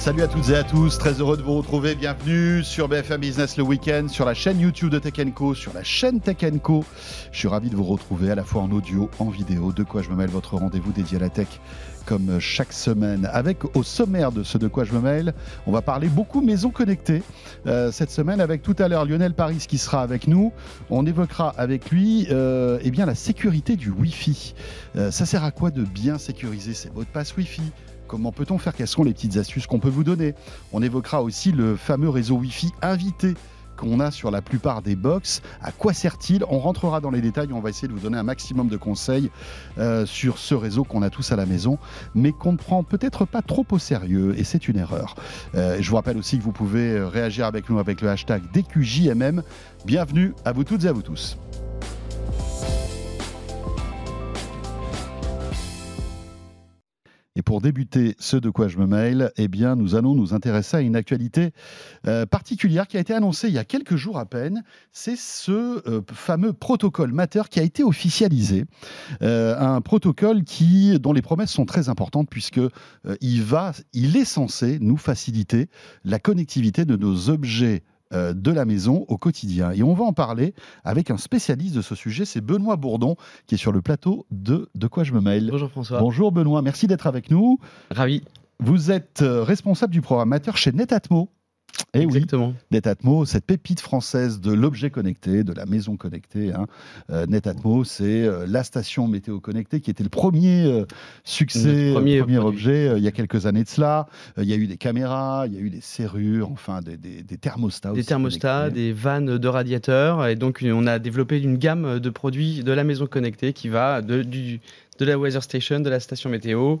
Salut à toutes et à tous, très heureux de vous retrouver. Bienvenue sur BFM Business le week-end, sur la chaîne YouTube de Tech Co, sur la chaîne Tech Co. Je suis ravi de vous retrouver à la fois en audio, en vidéo. De quoi je me mêle, votre rendez-vous dédié à la tech comme chaque semaine. Avec au sommaire de ce De quoi je me mêle, on va parler beaucoup maison connectée euh, cette semaine avec tout à l'heure Lionel Paris qui sera avec nous. On évoquera avec lui euh, eh bien, la sécurité du Wi-Fi. Euh, ça sert à quoi de bien sécuriser ses mots de passe Wi-Fi? Comment peut-on faire? Quelles sont les petites astuces qu'on peut vous donner? On évoquera aussi le fameux réseau Wi-Fi invité qu'on a sur la plupart des box. À quoi sert-il? On rentrera dans les détails, on va essayer de vous donner un maximum de conseils euh, sur ce réseau qu'on a tous à la maison, mais qu'on ne prend peut-être pas trop au sérieux, et c'est une erreur. Euh, je vous rappelle aussi que vous pouvez réagir avec nous avec le hashtag DQJMM. Bienvenue à vous toutes et à vous tous. Et pour débuter ce de quoi je me mail, eh nous allons nous intéresser à une actualité euh, particulière qui a été annoncée il y a quelques jours à peine. C'est ce euh, fameux protocole Matter qui a été officialisé. Euh, un protocole dont les promesses sont très importantes puisque il va, il est censé nous faciliter la connectivité de nos objets de la maison au quotidien. Et on va en parler avec un spécialiste de ce sujet, c'est Benoît Bourdon, qui est sur le plateau de De quoi je me mail. Bonjour François. Bonjour Benoît, merci d'être avec nous. Ravi. Vous êtes euh, responsable du programmateur chez Netatmo. Et eh Exactement. Netatmo, cette pépite française de l'objet connecté, de la maison connectée. Hein. Euh, Netatmo, c'est euh, la station météo connectée qui était le premier euh, succès, premier, premier objet il y a quelques années de cela. Il y a eu des caméras, il y a eu des serrures, enfin des, des, thermostats. Des thermostats, des vannes de radiateurs. Et donc, on a développé une gamme de produits de la maison connectée qui va de, du, de la weather station, de la station météo,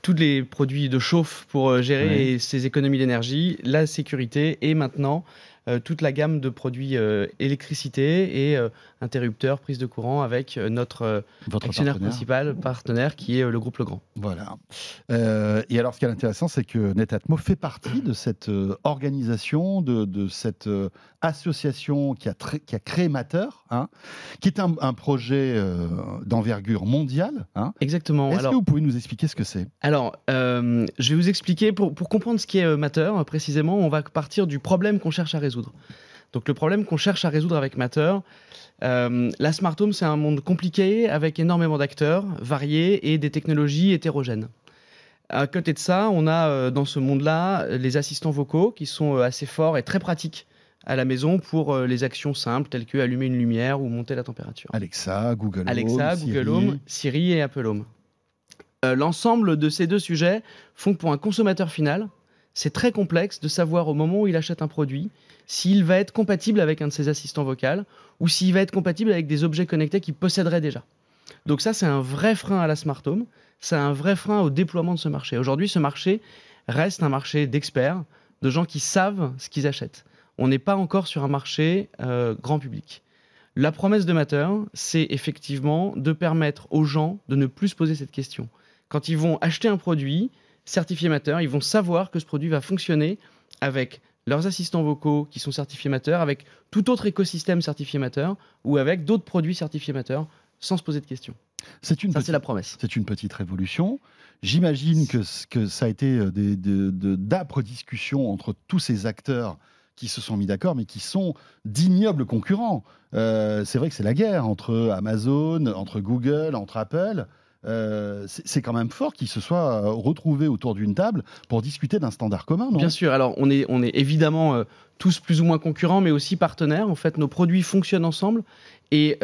tous les produits de chauffe pour euh, gérer ces économies d'énergie, la sécurité et maintenant toute la gamme de produits euh, électricité et interrupteurs, prise de courant avec notre actionnaire principal, partenaire, qui est le groupe Legrand. Voilà. et alors, ce qui est intéressant, c'est que Netatmo fait partie de cette organisation, de, cette association qui a, qui a créé Matter, hein, qui est un, projet d'envergure mondiale. Hein. Exactement. Est-ce que vous pouvez nous expliquer ce que c'est? Alors, je vais vous expliquer, pour, pour comprendre ce qui est Matter, précisément, on va partir du problème qu'on cherche à résoudre. Donc le problème qu'on cherche à résoudre avec Matter, euh, la smart home, c'est un monde compliqué avec énormément d'acteurs variés et des technologies hétérogènes. À côté de ça, on a euh, dans ce monde-là les assistants vocaux qui sont euh, assez forts et très pratiques à la maison pour les actions simples telles que allumer une lumière ou monter la température. Alexa, Google Home, Alexa, Google Home, Siri et Apple Home. L'ensemble de ces deux sujets font que pour un consommateur final, c'est très complexe de savoir au moment où il achète un produit s'il va être compatible avec un de ses assistants vocaux ou s'il va être compatible avec des objets connectés qu'il posséderait déjà. Donc ça, c'est un vrai frein à la smart home, c'est un vrai frein au déploiement de ce marché. Aujourd'hui, ce marché reste un marché d'experts, de gens qui savent ce qu'ils achètent. On n'est pas encore sur un marché euh, grand public. La promesse de Matter, c'est effectivement de permettre aux gens de ne plus se poser cette question. Quand ils vont acheter un produit certifié Matter, ils vont savoir que ce produit va fonctionner avec leurs assistants vocaux qui sont certifiés Matter, avec tout autre écosystème certifié Matter ou avec d'autres produits certifiés Matter sans se poser de questions. C'est une ça, c'est la promesse. C'est une petite révolution. J'imagine que, que ça a été euh, d'âpres discussions entre tous ces acteurs qui se sont mis d'accord, mais qui sont d'ignobles concurrents. Euh, c'est vrai que c'est la guerre entre Amazon, entre Google, entre Apple. Euh, c'est quand même fort qu'ils se soient euh, retrouvés autour d'une table pour discuter d'un standard commun, Bien sûr. Alors, on est, on est évidemment euh, tous plus ou moins concurrents, mais aussi partenaires. En fait, nos produits fonctionnent ensemble. Et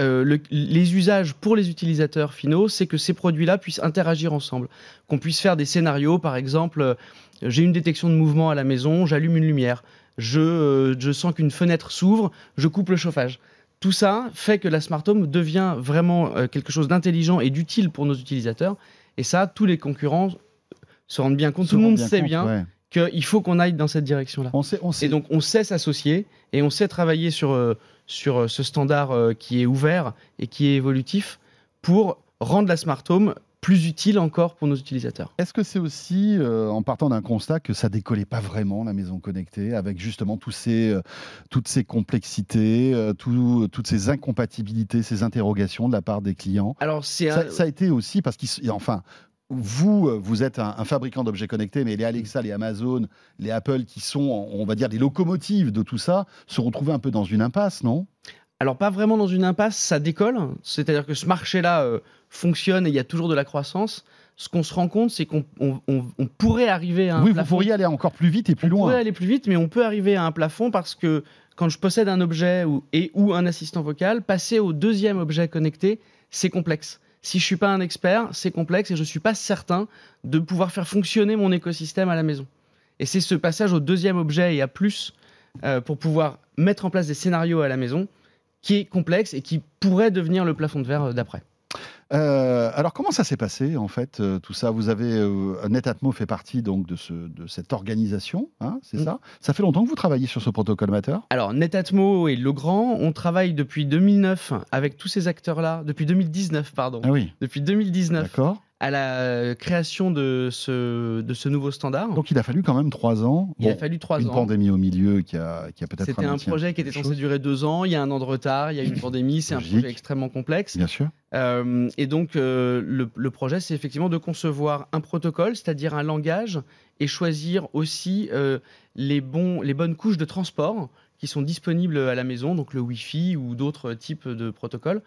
les usages pour les utilisateurs finaux, c'est que ces produits-là puissent interagir ensemble. Qu'on puisse faire des scénarios, par exemple, j'ai une détection de mouvement à la maison, j'allume une lumière. Je, je sens qu'une fenêtre s'ouvre, je coupe le chauffage. Tout ça fait que la smart home devient vraiment euh, quelque chose d'intelligent et d'utile pour nos utilisateurs. Et ça, tous les concurrents se rendent bien compte. Tout le monde sait bien qu'il faut qu'on aille dans cette direction-là. Et donc, on sait s'associer et on sait travailler sur, euh, sur euh, ce standard qui est ouvert et qui est évolutif pour rendre la smart home plus utile encore pour nos utilisateurs. Est-ce que c'est aussi euh, en partant d'un constat que ça décollait pas vraiment la maison connectée avec justement tous ces, euh, toutes ces complexités, euh, tout- toutes ces incompatibilités, ces interrogations de la part des clients? Alors c'est ça, un- ça a été aussi parce qu'ils enfin vous, vous êtes un, un fabricant d'objets connectés, mais les Alexa, les Amazon, les Apple, qui sont, on va dire, des locomotives de tout ça, se retrouvaient un peu dans une impasse, non? Alors pas vraiment dans une impasse, ça décolle. C'est-à-dire que ce marché-là euh, fonctionne et il y a toujours de la croissance. Ce qu'on se rend compte, c'est qu'on on- on- on pourrait arriver à un Oui, vous plafond. pourriez aller encore plus vite et plus on loin. pourrait aller plus vite, mais on peut arriver à un plafond parce que quand je possède un objet ou, et ou un assistant vocal, passer au deuxième objet connecté, c'est complexe. Si je suis pas un expert, c'est complexe et je suis pas certain de pouvoir faire fonctionner mon écosystème à la maison. Et c'est ce passage au deuxième objet et à plus euh, pour pouvoir mettre en place des scénarios à la maison qui est complexe et qui pourrait devenir le plafond de verre euh, d'après. Euh, alors comment ça s'est passé en fait euh, tout ça? Vous avez euh, Netatmo fait partie donc de, ce, de cette organisation, hein, c'est Mm. ça? Ça fait longtemps que vous travaillez sur ce protocole Matter Alors, Netatmo et Legrand, on travaille depuis 2009 avec tous ces acteurs-là, depuis 2019, pardon. Ah oui, Depuis 2019, d'accord. À la création de ce, de ce nouveau standard. Donc il a fallu quand même trois ans. il a fallu trois une ans. pandémie au milieu qui a, qui a peut-être C'était un projet qui était censé durer deux ans. Il y a un an de retard, il y a une pandémie. C'est un projet extrêmement complexe. Bien sûr. Euh, et donc, euh, le, le projet, c'est effectivement de concevoir un protocole, c'est-à-dire un langage, et choisir aussi euh, les, bons, les bonnes couches de transport qui sont disponibles à la maison, donc le Wi-Fi ou d'autres types de protocoles,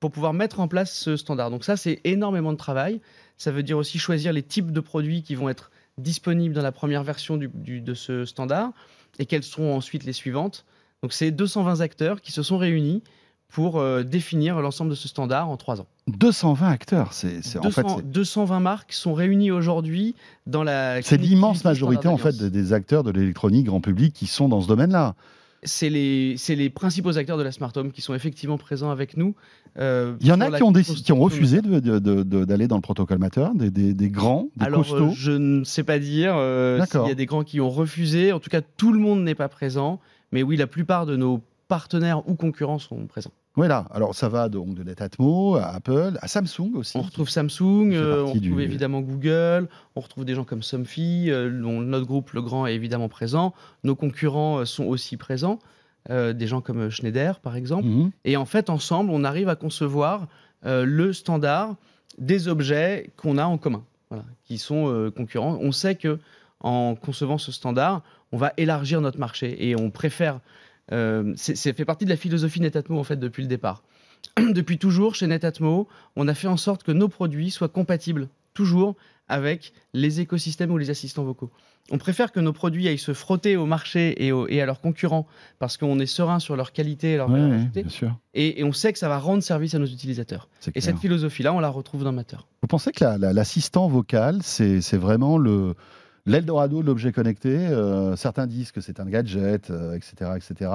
pour pouvoir mettre en place ce standard. Donc ça, c'est énormément de travail. Ça veut dire aussi choisir les types de produits qui vont être disponibles dans la première version du- du- de ce standard, et quelles seront ensuite les suivantes. Donc c'est 220 acteurs qui se sont réunis pour euh, définir l'ensemble de ce standard en trois ans. 220 acteurs, c'est en fait 200 c'est- 220 marques sont réunies aujourd'hui dans la. c'est l'immense majorité en fait des acteurs de l'électronique grand public qui sont dans ce domaine-là. C'est les, les principaux acteurs de la Smart Home qui sont effectivement présents avec nous. euh, Il y en a qui ont, qui ont refusé de- de- de- de- d'aller dans le protocole Matter, des, des- des grands, des Alors, costauds. euh, je ne sais pas dire euh, s'il y a des grands qui ont refusé. En tout cas, tout le monde n'est pas présent. Mais oui, la plupart de nos partenaires ou concurrents sont présents. Voilà, alors ça va donc de Netatmo à Apple, à Samsung aussi. On retrouve Samsung, euh, on retrouve du- évidemment Google, on retrouve des gens comme Somfy, euh, dont notre groupe Le Grand est évidemment présent. Nos concurrents euh, sont aussi présents, des gens comme Schneider par exemple. Mhm. Et en fait, ensemble, on arrive à concevoir le standard des objets qu'on a en commun, voilà, qui sont concurrents. On sait que en concevant ce standard, on va élargir notre marché et on préfère. Euh, c'est fait partie de la philosophie Netatmo en fait depuis le départ. depuis toujours, chez Netatmo, on a fait en sorte que nos produits soient compatibles toujours avec les écosystèmes ou les assistants vocaux. On préfère que nos produits aillent se frotter au marché et, au- et à leurs concurrents parce qu'on est serein sur leur qualité et leur Ouais, valeur ajoutée. Et, et on sait que ça va rendre service à nos utilisateurs. Et cette philosophie-là, on la retrouve dans Matter. Vous pensez que la- la- l'assistant vocal, c'est vraiment le l'Eldorado de l'objet connecté Euh, Certains disent que c'est un gadget, euh, etc., etc.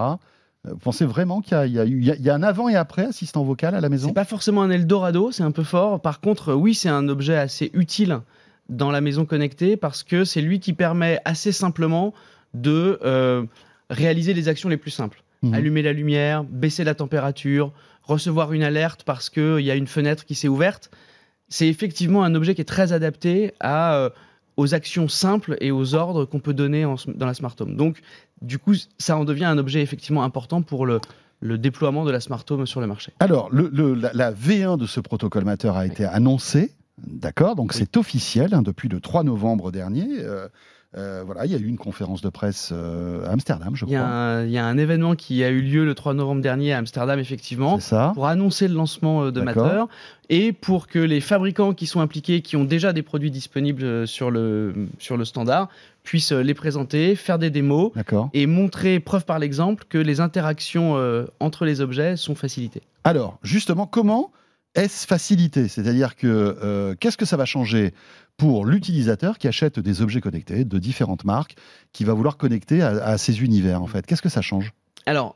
Euh, Vous pensez vraiment qu'il y, a- y y un avant et après assistant vocal à la maison? C'est pas forcément un Eldorado, c'est un peu fort. Par contre, oui, c'est un objet assez utile dans la maison connectée parce que c'est lui qui permet assez simplement de euh, réaliser les actions les plus simples. Mhm. Allumer la lumière, baisser la température, recevoir une alerte parce qu'il y a une fenêtre qui s'est ouverte. C'est effectivement un objet qui est très adapté à, aux actions simples et aux ordres qu'on peut donner en dans la Smart Home. Donc, du coup, ça en devient un objet effectivement important pour le, le déploiement de la Smart Home sur le marché. Alors, le- le- la, la V1 de ce protocole Matter a été annoncée, d'accord? Donc Oui. c'est officiel hein, depuis le 3 novembre dernier. Euh, euh, voilà, il y a eu une conférence de presse euh, à Amsterdam, je Il y, a crois. un, il y a un événement qui a eu lieu le 3 novembre dernier à Amsterdam, effectivement, ça pour annoncer le lancement euh, de. Matter et pour que les fabricants qui sont impliqués, qui ont déjà des produits disponibles sur le, sur le standard, puissent les présenter, faire des démos et montrer, preuve par l'exemple, que les interactions euh, entre les objets sont facilitées. Alors, justement, comment est-ce facilité? C'est-à-dire que euh, qu'est-ce que ça va changer? Pour l'utilisateur qui achète des objets connectés de différentes marques, qui va vouloir connecter à, à ces univers en fait Qu'est-ce que ça change? Alors,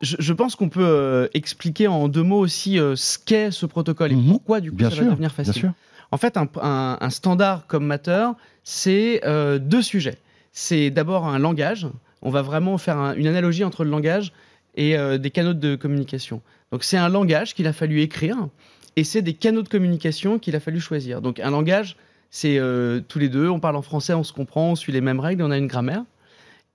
je, je pense qu'on peut euh, expliquer en deux mots aussi euh, ce qu'est ce protocole et Mhm. pourquoi du coup Bien ça sûr, va devenir bien facile. sûr. En fait, un, un- un standard comme Matter, c'est euh, deux sujets. C'est d'abord un langage. On va vraiment faire un- une analogie entre le langage et des canaux de communication. Donc c'est un langage qu'il a fallu écrire Et c'est des canaux de communication qu'il a fallu choisir. Donc un langage, c'est euh, tous les deux, on parle en français, on se comprend, on suit les mêmes règles, on a une grammaire.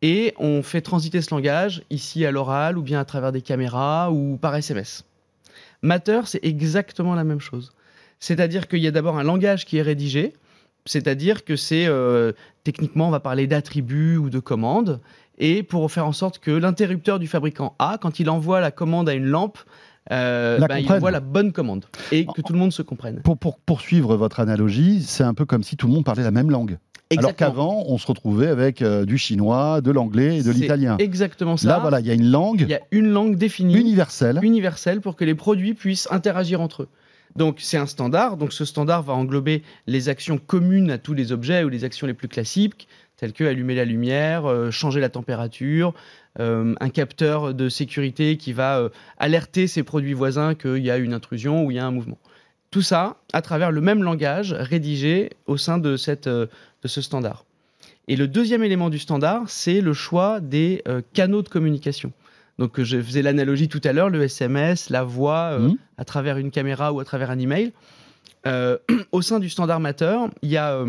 Et on fait transiter ce langage ici à l'oral ou bien à travers des caméras ou par SMS. Matter, c'est exactement la même chose. C'est-à-dire qu'il y a d'abord un langage qui est rédigé, c'est-à-dire que c'est euh, techniquement, on va parler d'attributs ou de commandes, et pour faire en sorte que l'interrupteur du fabricant A, quand il envoie la commande à une lampe, euh, bah, il envoie la bonne commande et que tout le monde se comprenne. Pour, pour poursuivre votre analogie, c'est un peu comme si tout le monde parlait la même langue. Alors qu'avant, on se retrouvait avec euh, du chinois, de l'anglais et de l'italien. Exactement ça. Là, voilà, il y a une langue Il y a une langue définie, universelle. universelle, pour que les produits puissent interagir entre eux. Donc c'est un standard. Donc ce standard va englober les actions communes à tous les objets ou les actions les plus classiques, telles que allumer la lumière, euh, changer la température, euh, un capteur de sécurité qui va euh, alerter ses produits voisins qu'il y a une intrusion ou il y a un mouvement. Tout ça à travers le même langage rédigé au sein de, cette, de ce standard. Et le deuxième élément du standard, c'est le choix des canaux de communication. Donc je faisais l'analogie tout à l'heure, le SMS, la voix Mhm. à travers une caméra ou à travers un email. Au sein du standard Matter, il y a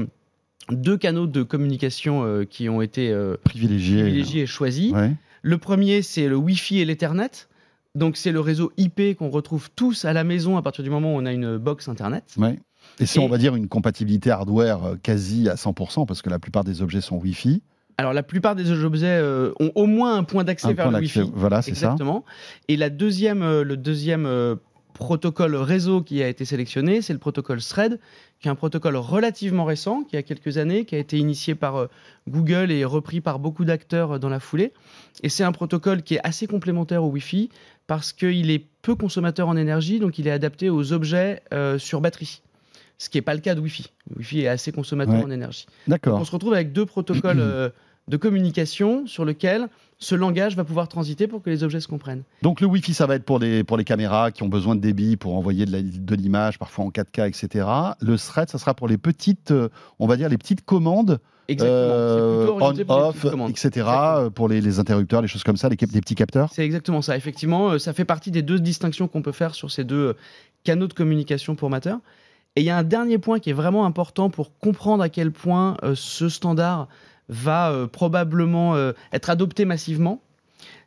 deux canaux de communication euh, qui ont été euh, Privilégié. privilégiés et choisis. Ouais. Le premier, c'est le Wi-Fi et l'Ethernet. Donc c'est le réseau IP qu'on retrouve tous à la maison à partir du moment où on a une box Internet. Ouais. Et c'est, on va dire, une compatibilité hardware euh, quasi à 100%, parce que la plupart des objets sont Wi-Fi. Alors la plupart des objets euh, ont au moins un point d'accès vers le Wi-Fi. Voilà, c'est ça. Exactement. Et la deuxième, euh, le deuxième euh, protocole réseau qui a été sélectionné, c'est le protocole Thread, qui est un protocole relativement récent, qui a quelques années, qui a été initié par euh, Google et repris par beaucoup d'acteurs euh, dans la foulée. Et c'est un protocole qui est assez complémentaire au Wi-Fi parce qu'il est peu consommateur en énergie, donc il est adapté aux objets euh, sur batterie. Ce qui n'est pas le cas de Wi-Fi. Le Wi-Fi est assez consommateur Ouais. en énergie. D'accord. On se retrouve avec deux protocoles euh, de communication sur lesquels ce langage va pouvoir transiter pour que les objets se comprennent. Donc le Wi-Fi, ça va être pour les, pour les caméras qui ont besoin de débit pour envoyer de l'image, parfois en 4K, etc. Le thread, ça sera pour les petites, euh, on va dire, les petites commandes Exactement. euh, pour petites commandes. etc. Exactement. Pour les, les interrupteurs, les choses comme ça, les, petits capteurs. C'est exactement ça. Effectivement, euh, ça fait partie des deux distinctions qu'on peut faire sur ces deux euh, canaux de communication pour Matter. Et il y a un dernier point qui est vraiment important pour comprendre à quel point euh, ce standard va euh, probablement euh, être adopté massivement.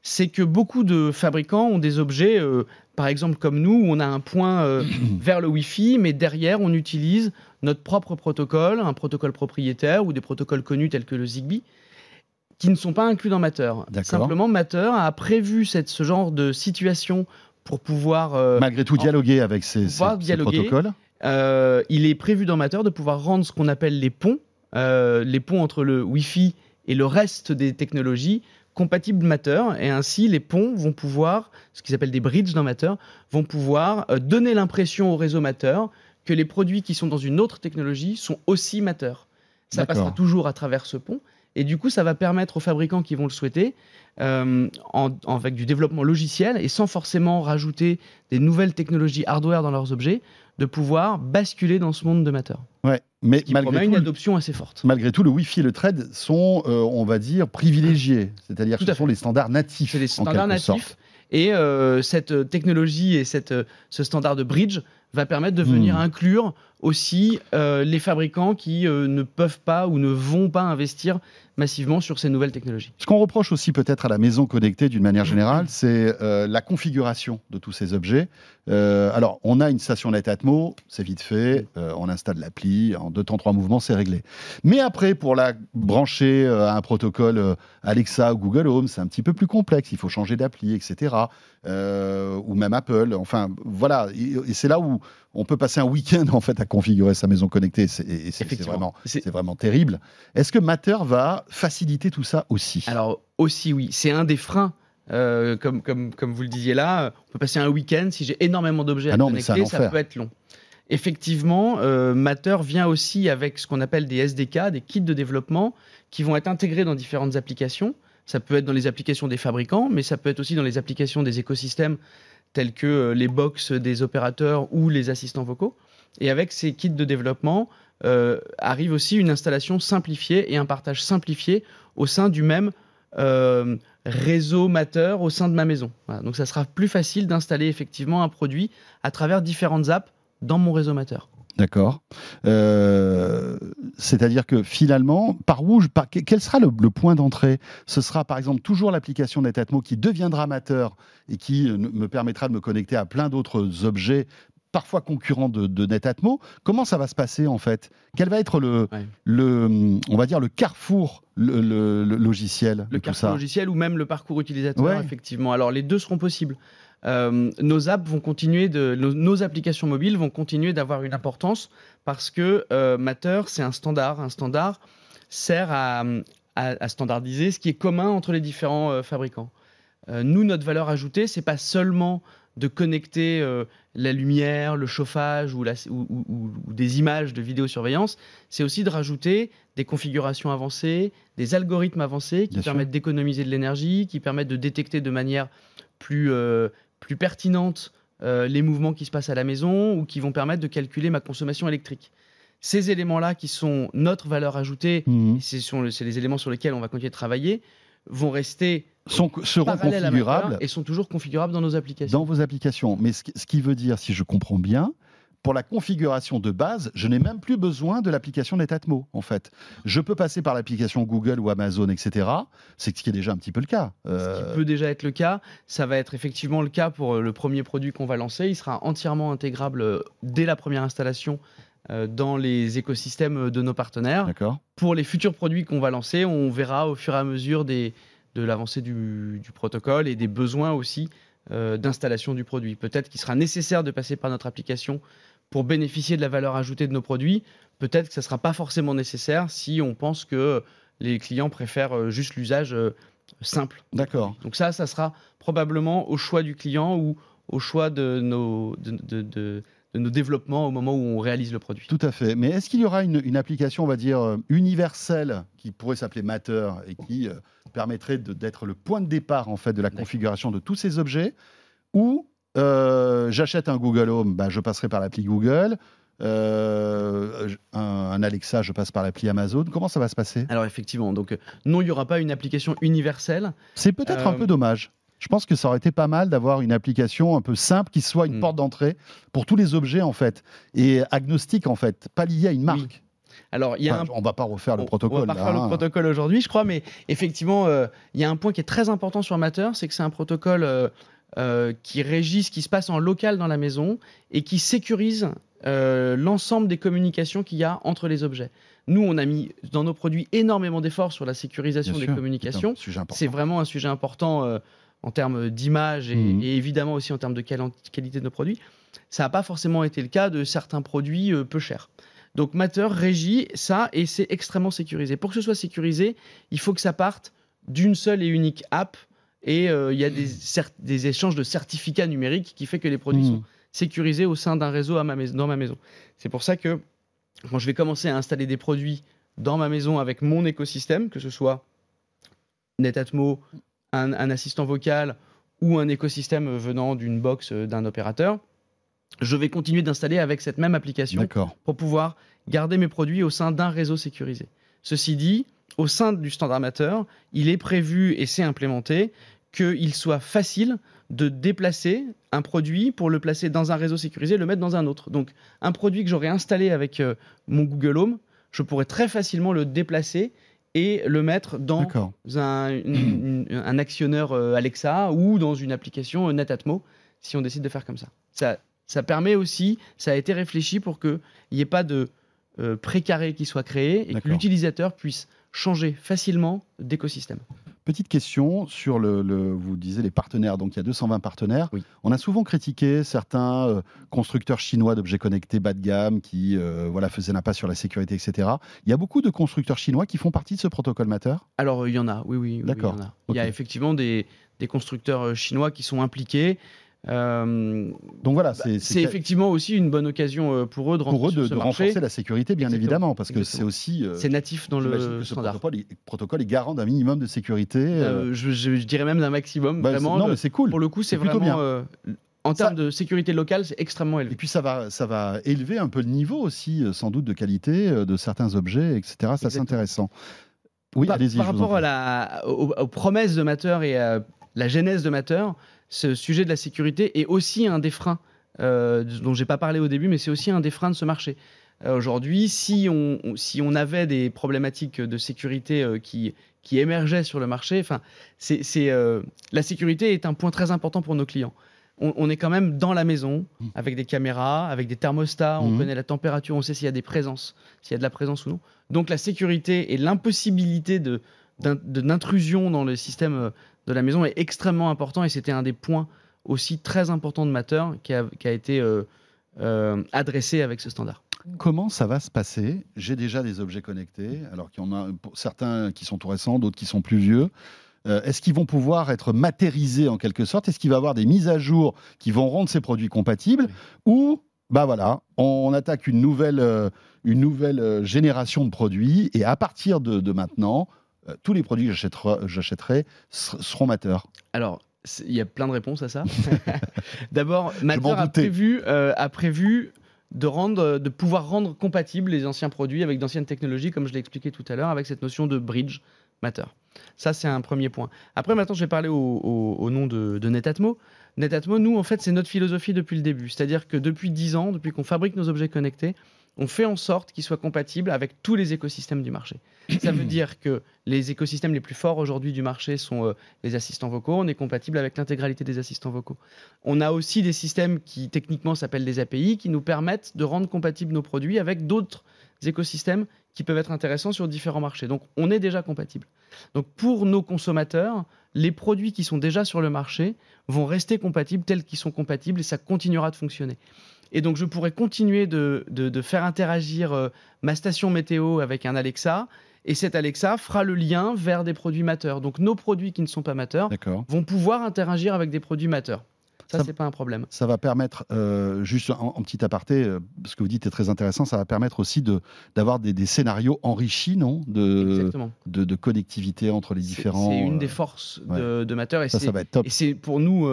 C'est que beaucoup de fabricants ont des objets, euh, par exemple comme nous, où on a un point vers le Wi-Fi, mais derrière on utilise notre propre protocole, un protocole propriétaire ou des protocoles connus tels que le Zigbee, qui ne sont pas inclus dans Matter. Simplement, Matter a prévu cette, ce genre de situation pour pouvoir. euh, Malgré tout, en- dialoguer avec ces, ces- protocoles. euh, il est prévu dans Matter de pouvoir rendre ce qu'on appelle les ponts, euh, les ponts entre le Wi-Fi et le reste des technologies compatibles Matter. Et ainsi, les ponts vont pouvoir, ce qu'ils appellent des bridges dans Matter, vont pouvoir euh, donner l'impression au réseau Matter que les produits qui sont dans une autre technologie sont aussi Matter. Ça passera toujours à travers ce pont. Et du coup, ça va permettre aux fabricants qui vont le souhaiter, euh, en- en- avec du développement logiciel et sans forcément rajouter des nouvelles technologies hardware dans leurs objets, de pouvoir basculer dans ce monde de Matter. Ouais. Mais Qui malgré tout, une adoption assez forte. malgré tout, le Wi-Fi et le thread sont, euh, on va dire, privilégiés. C'est-à-dire que ce sont les standards natifs. C'est les standards sorte. natifs. Et euh, cette euh, technologie et cette, ce standard de bridge va permettre de venir Hmm. inclure aussi euh, les fabricants qui euh, ne peuvent pas ou ne vont pas investir massivement sur ces nouvelles technologies. Ce qu'on reproche aussi peut-être à la maison connectée d'une manière générale, c'est euh, la configuration de tous ces objets. Alors, on a une station Net Atmo, c'est vite fait, euh, on installe l'appli, en deux temps, trois mouvements, c'est réglé. Mais après, pour la brancher à un protocole Alexa ou Google Home, c'est un petit peu plus complexe, il faut changer d'appli, etc. Ou même Apple. Enfin, voilà. Et, et c'est là où on peut passer un week-end en fait à configurer sa maison connectée. C'est- vraiment, C'est- vraiment terrible. Est-ce que Matter va faciliter tout ça aussi? Alors aussi oui, c'est un des freins. euh, comme, comme, comme vous le disiez là, on peut passer un week-end, si j'ai énormément d'objets Ah à non, connecter, ça peut être long. Effectivement, euh, Matter vient aussi avec ce qu'on appelle des SDK, des kits de développement, qui vont être intégrés dans différentes applications. Ça peut être dans les applications des fabricants, mais ça peut être aussi dans les applications des écosystèmes tels que euh, les box des opérateurs ou les assistants vocaux. Et avec ces kits de développement, euh, arrive aussi une installation simplifiée et un partage simplifié au sein du même euh, réseau Matter au sein de ma maison. Donc ça sera plus facile d'installer effectivement un produit à travers différentes apps dans mon réseau Matter. D'accord. Euh, c'est-à-dire que finalement, par où, par, quel sera le, point d'entrée? Ce sera par exemple toujours l'application NetAtmo qui deviendra amateur et qui euh, me permettra de me connecter à plein d'autres objets parfois concurrents de, NetAtmo. Comment ça va se passer en fait? Quel va être le, le, on va dire le carrefour le, logiciel Le carrefour logiciel ou même le parcours utilisateur, effectivement. Alors les deux seront possibles. Euh, nos apps vont continuer de, nos, applications mobiles vont continuer d'avoir une importance parce que euh, Matter, c'est un standard. Un standard sert à, standardiser ce qui est commun entre les différents euh, fabricants. nous, notre valeur ajoutée, c'est pas seulement de connecter la lumière, le chauffage ou, des images de vidéosurveillance, c'est aussi de rajouter des configurations avancées, des algorithmes avancés qui permettent d'économiser de l'énergie, qui permettent de détecter de manière plus, plus pertinentes euh, les mouvements qui se passent à la maison ou qui vont permettre de calculer ma consommation électrique. Ces éléments-là, qui sont notre valeur ajoutée, mmh. c'est les éléments sur lesquels on va continuer de travailler, vont rester sont, seront configurables et sont toujours configurables dans nos applications. Dans vos applications. Mais ce qui veut dire, si je comprends bien, pour la configuration de base, je n'ai même plus besoin de l'application Netatmo, en fait. Je peux passer par l'application Google ou Amazon, etc. C'est ce qui est déjà un petit peu le cas. Ce qui euh, peut déjà être le cas. Ça va être effectivement le cas pour euh, le premier produit qu'on va lancer. Il sera entièrement intégrable euh, dès la première installation dans les écosystèmes de nos partenaires. Pour les futurs produits qu'on va lancer, on verra au fur et à mesure des, de l'avancée du, du, protocole et des besoins aussi d'installation du produit. Peut-être qu'il sera nécessaire de passer par notre application pour bénéficier de la valeur ajoutée de nos produits, peut-être que ça ne sera pas forcément nécessaire si on pense que les clients préfèrent euh, juste l'usage euh, simple. D'accord. Donc ça, ça sera probablement au choix du client ou au choix de nos, de, nos développements au moment où on réalise le produit. Tout à fait. Mais est-ce qu'il y aura une, application, on va dire, euh, universelle qui pourrait s'appeler Matter et qui permettrait d'être le point de départ en fait de la configuration de tous ces objets ou euh, j'achète un Google Home, bah, je passerai par l'appli Google. Euh, un, Alexa, je passe par l'appli Amazon. Comment ça va se passer? Alors effectivement, donc euh, non, il n'y aura pas une application universelle. C'est peut-être un peu dommage. Je pense que ça aurait été pas mal d'avoir une application un peu simple qui soit une hmm. porte d'entrée pour tous les objets en fait et agnostique en fait, pas lié à une marque. Alors, il y a on va pas refaire le protocole. On va pas refaire le protocole aujourd'hui, je crois, mais effectivement, il y a un point qui est très important sur Matter, c'est que c'est un protocole euh, qui régit ce qui se passe en local dans la maison et qui sécurise euh, l'ensemble des communications qu'il y a entre les objets. Nous, on a mis dans nos produits énormément d'efforts sur la sécurisation des communications. C'est vraiment un sujet important euh, en termes d'image mmh. et, évidemment aussi en termes de qualité de nos produits. Ça n'a pas forcément été le cas de certains produits peu chers. Donc Matter régit ça et c'est extrêmement sécurisé. Pour que ce soit sécurisé, il faut que ça parte d'une seule et unique app et euh, il y a des, des, échanges de certificats numériques qui fait que les produits sont hmm. sécurisés au sein d'un réseau à ma maison, dans ma maison. C'est pour ça que quand je vais commencer à installer des produits dans ma maison avec mon écosystème, que ce soit Netatmo, un, un assistant vocal ou un écosystème venant d'une box euh, d'un opérateur, je vais continuer d'installer avec cette même application pour pouvoir garder mes produits au sein d'un réseau sécurisé. Ceci dit, au sein du standard amateur, il est prévu et c'est implémenté qu'il soit facile de déplacer un produit pour le placer dans un réseau sécurisé et le mettre dans un autre. Donc un produit que j'aurais installé avec euh, mon Google Home, je pourrais très facilement le déplacer et le mettre dans un, un, actionneur euh, Alexa ou dans une application euh, Netatmo, si on décide de faire comme ça. Ça, ça permet aussi, ça a été réfléchi pour qu'il n'y ait pas de précaré qui soit créé et que l'utilisateur puisse changer facilement d'écosystème. Petite question sur le, vous disiez les partenaires. Donc il y a 220 partenaires. On a souvent critiqué certains euh, constructeurs chinois d'objets connectés bas de gamme qui euh, voilà faisaient l'impasse sur la sécurité, etc. Il y a beaucoup de constructeurs chinois qui font partie de ce protocole Matter? Alors il y en a, oui, oui. D'accord. il, y a effectivement des, des constructeurs euh, chinois qui sont impliqués. Euh, Donc voilà, bah, c'est effectivement aussi une bonne occasion euh, pour eux de, pour eux de, renforcer la sécurité, bien évidemment, parce que c'est aussi. Euh, c'est natif dans le standard. Le protocole, est garant d'un minimum de sécurité. Je, dirais même d'un maximum. Bah, vraiment, non, mais c'est cool. Pour le coup, c'est vraiment. Bien. en termes de sécurité locale, c'est extrêmement élevé. Et puis ça va, ça va élever un peu le niveau aussi, sans doute, de qualité de certains objets, etc. Ça, c'est intéressant. Oui, par, par rapport à la, aux, promesses de Matter et à la genèse de Matter, ce sujet de la sécurité est aussi un des freins euh, dont j'ai pas parlé au début, mais c'est aussi un des freins de ce marché. Euh, Aujourd'hui, si on, on- si on avait des problématiques de sécurité euh, qui, qui émergeaient sur le marché, enfin, c'est, euh, la sécurité est un point très important pour nos clients. On, on est quand même dans la maison, Mhm. avec des caméras, avec des thermostats, on Mhm. connaît la température, on sait s'il y a des présences, s'il y a de la présence ou non. Donc la sécurité et l'impossibilité de, d'intrusion dans le système de la maison est extrêmement important et c'était un des points aussi très importants de Matter qui a, qui a été euh, euh, adressé avec ce standard. Comment ça va se passer? J'ai déjà des objets connectés, alors qu'il y en a certains qui sont tout récents, d'autres qui sont plus vieux. Euh, Est-ce qu'ils vont pouvoir être matérisés en quelque sorte? Est-ce qu'il va y avoir des mises à jour qui vont rendre ces produits compatibles? Ou, bah voilà, on attaque une nouvelle, une nouvelle génération de produits et à partir de, de maintenant, euh, tous les produits que j'achèterai- j'achèterai ser- seront mateurs. Alors, il y a plein de réponses à ça. D'abord, Matter a prévu, euh, a prévu de, rendre, de pouvoir rendre compatibles les anciens produits avec d'anciennes technologies, comme je l'ai expliqué tout à l'heure, avec cette notion de bridge Matter. Ça, c'est un premier point. Après, maintenant, je vais parler au, au- au nom de, de Netatmo. Netatmo, nous, en fait, c'est notre philosophie depuis le début. C'est-à-dire que depuis 10 ans, depuis qu'on fabrique nos objets connectés, on fait en sorte qu'ils soient compatibles avec tous les écosystèmes du marché. Ça veut dire que les écosystèmes les plus forts aujourd'hui du marché sont euh, les assistants vocaux. On est compatible avec l'intégralité des assistants vocaux. On a aussi des systèmes qui techniquement s'appellent des API qui nous permettent de rendre compatibles nos produits avec d'autres écosystèmes qui peuvent être intéressants sur différents marchés. Donc on est déjà compatible. Donc pour nos consommateurs, les produits qui sont déjà sur le marché vont rester compatibles tels qu'ils sont compatibles et ça continuera de fonctionner. Et donc je pourrais continuer de, de- de faire interagir euh, ma station météo avec un Alexa et cet Alexa fera le lien vers des produits mateurs. Donc nos produits qui ne sont pas mateurs vont pouvoir interagir avec des produits mateurs. Ça, Ça- c'est pas un problème. Ça va permettre, euh, juste en, en petit aparté, euh, ce que vous dites est très intéressant, ça va permettre aussi de- d'avoir des, des scénarios enrichis, non? De, de, de connectivité entre les différents. C'est une euh, des forces de, de Matter et Ça, ça va être top. Et c'est pour nous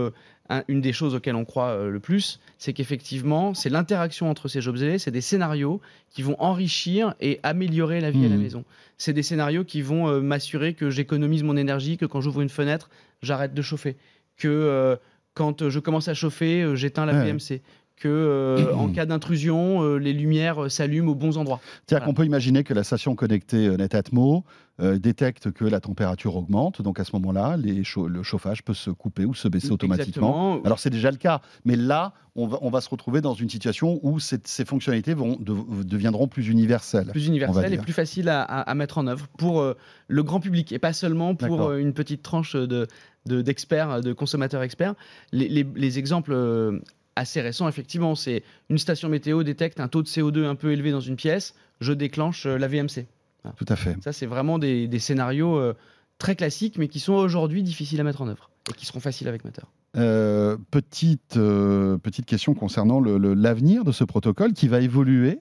un- une des choses auxquelles on croit le plus, c'est qu'effectivement, c'est l'interaction entre ces objets, c'est des scénarios qui vont enrichir et améliorer la vie à la Mhm. maison. C'est des scénarios qui vont m'assurer que j'économise mon énergie, que quand j'ouvre une fenêtre, j'arrête de chauffer, que quand euh, je commence à chauffer, euh, j'éteins la Ouais. VMC, que euh, en cas d'intrusion, euh, les lumières euh, s'allument aux bons endroits. C'est-à-dire Voilà. qu'on peut imaginer que la station connectée Netatmo euh, détecte que la température augmente, donc à ce moment-là, le chauffage peut se couper ou se baisser automatiquement. Exactement. Alors c'est déjà le cas, mais là, on va, on va se retrouver dans une situation où cette- ces fonctionnalités vont, de- deviendront plus universelles. plus on va universel et plus facile à, à- à mettre en œuvre pour le grand public et pas seulement pour une petite tranche de, de- d'experts, de consommateurs experts. Les, les- les exemples assez récents, effectivement, c'est une station météo détecte un taux de CO2 un peu élevé dans une pièce, je déclenche euh, la VMC. Tout à fait. Ça, c'est vraiment des, des scénarios euh, très classiques, mais qui sont aujourd'hui difficiles à mettre en œuvre et qui seront faciles avec Matter. Euh, petite, euh, petite question concernant l'avenir de ce protocole qui va évoluer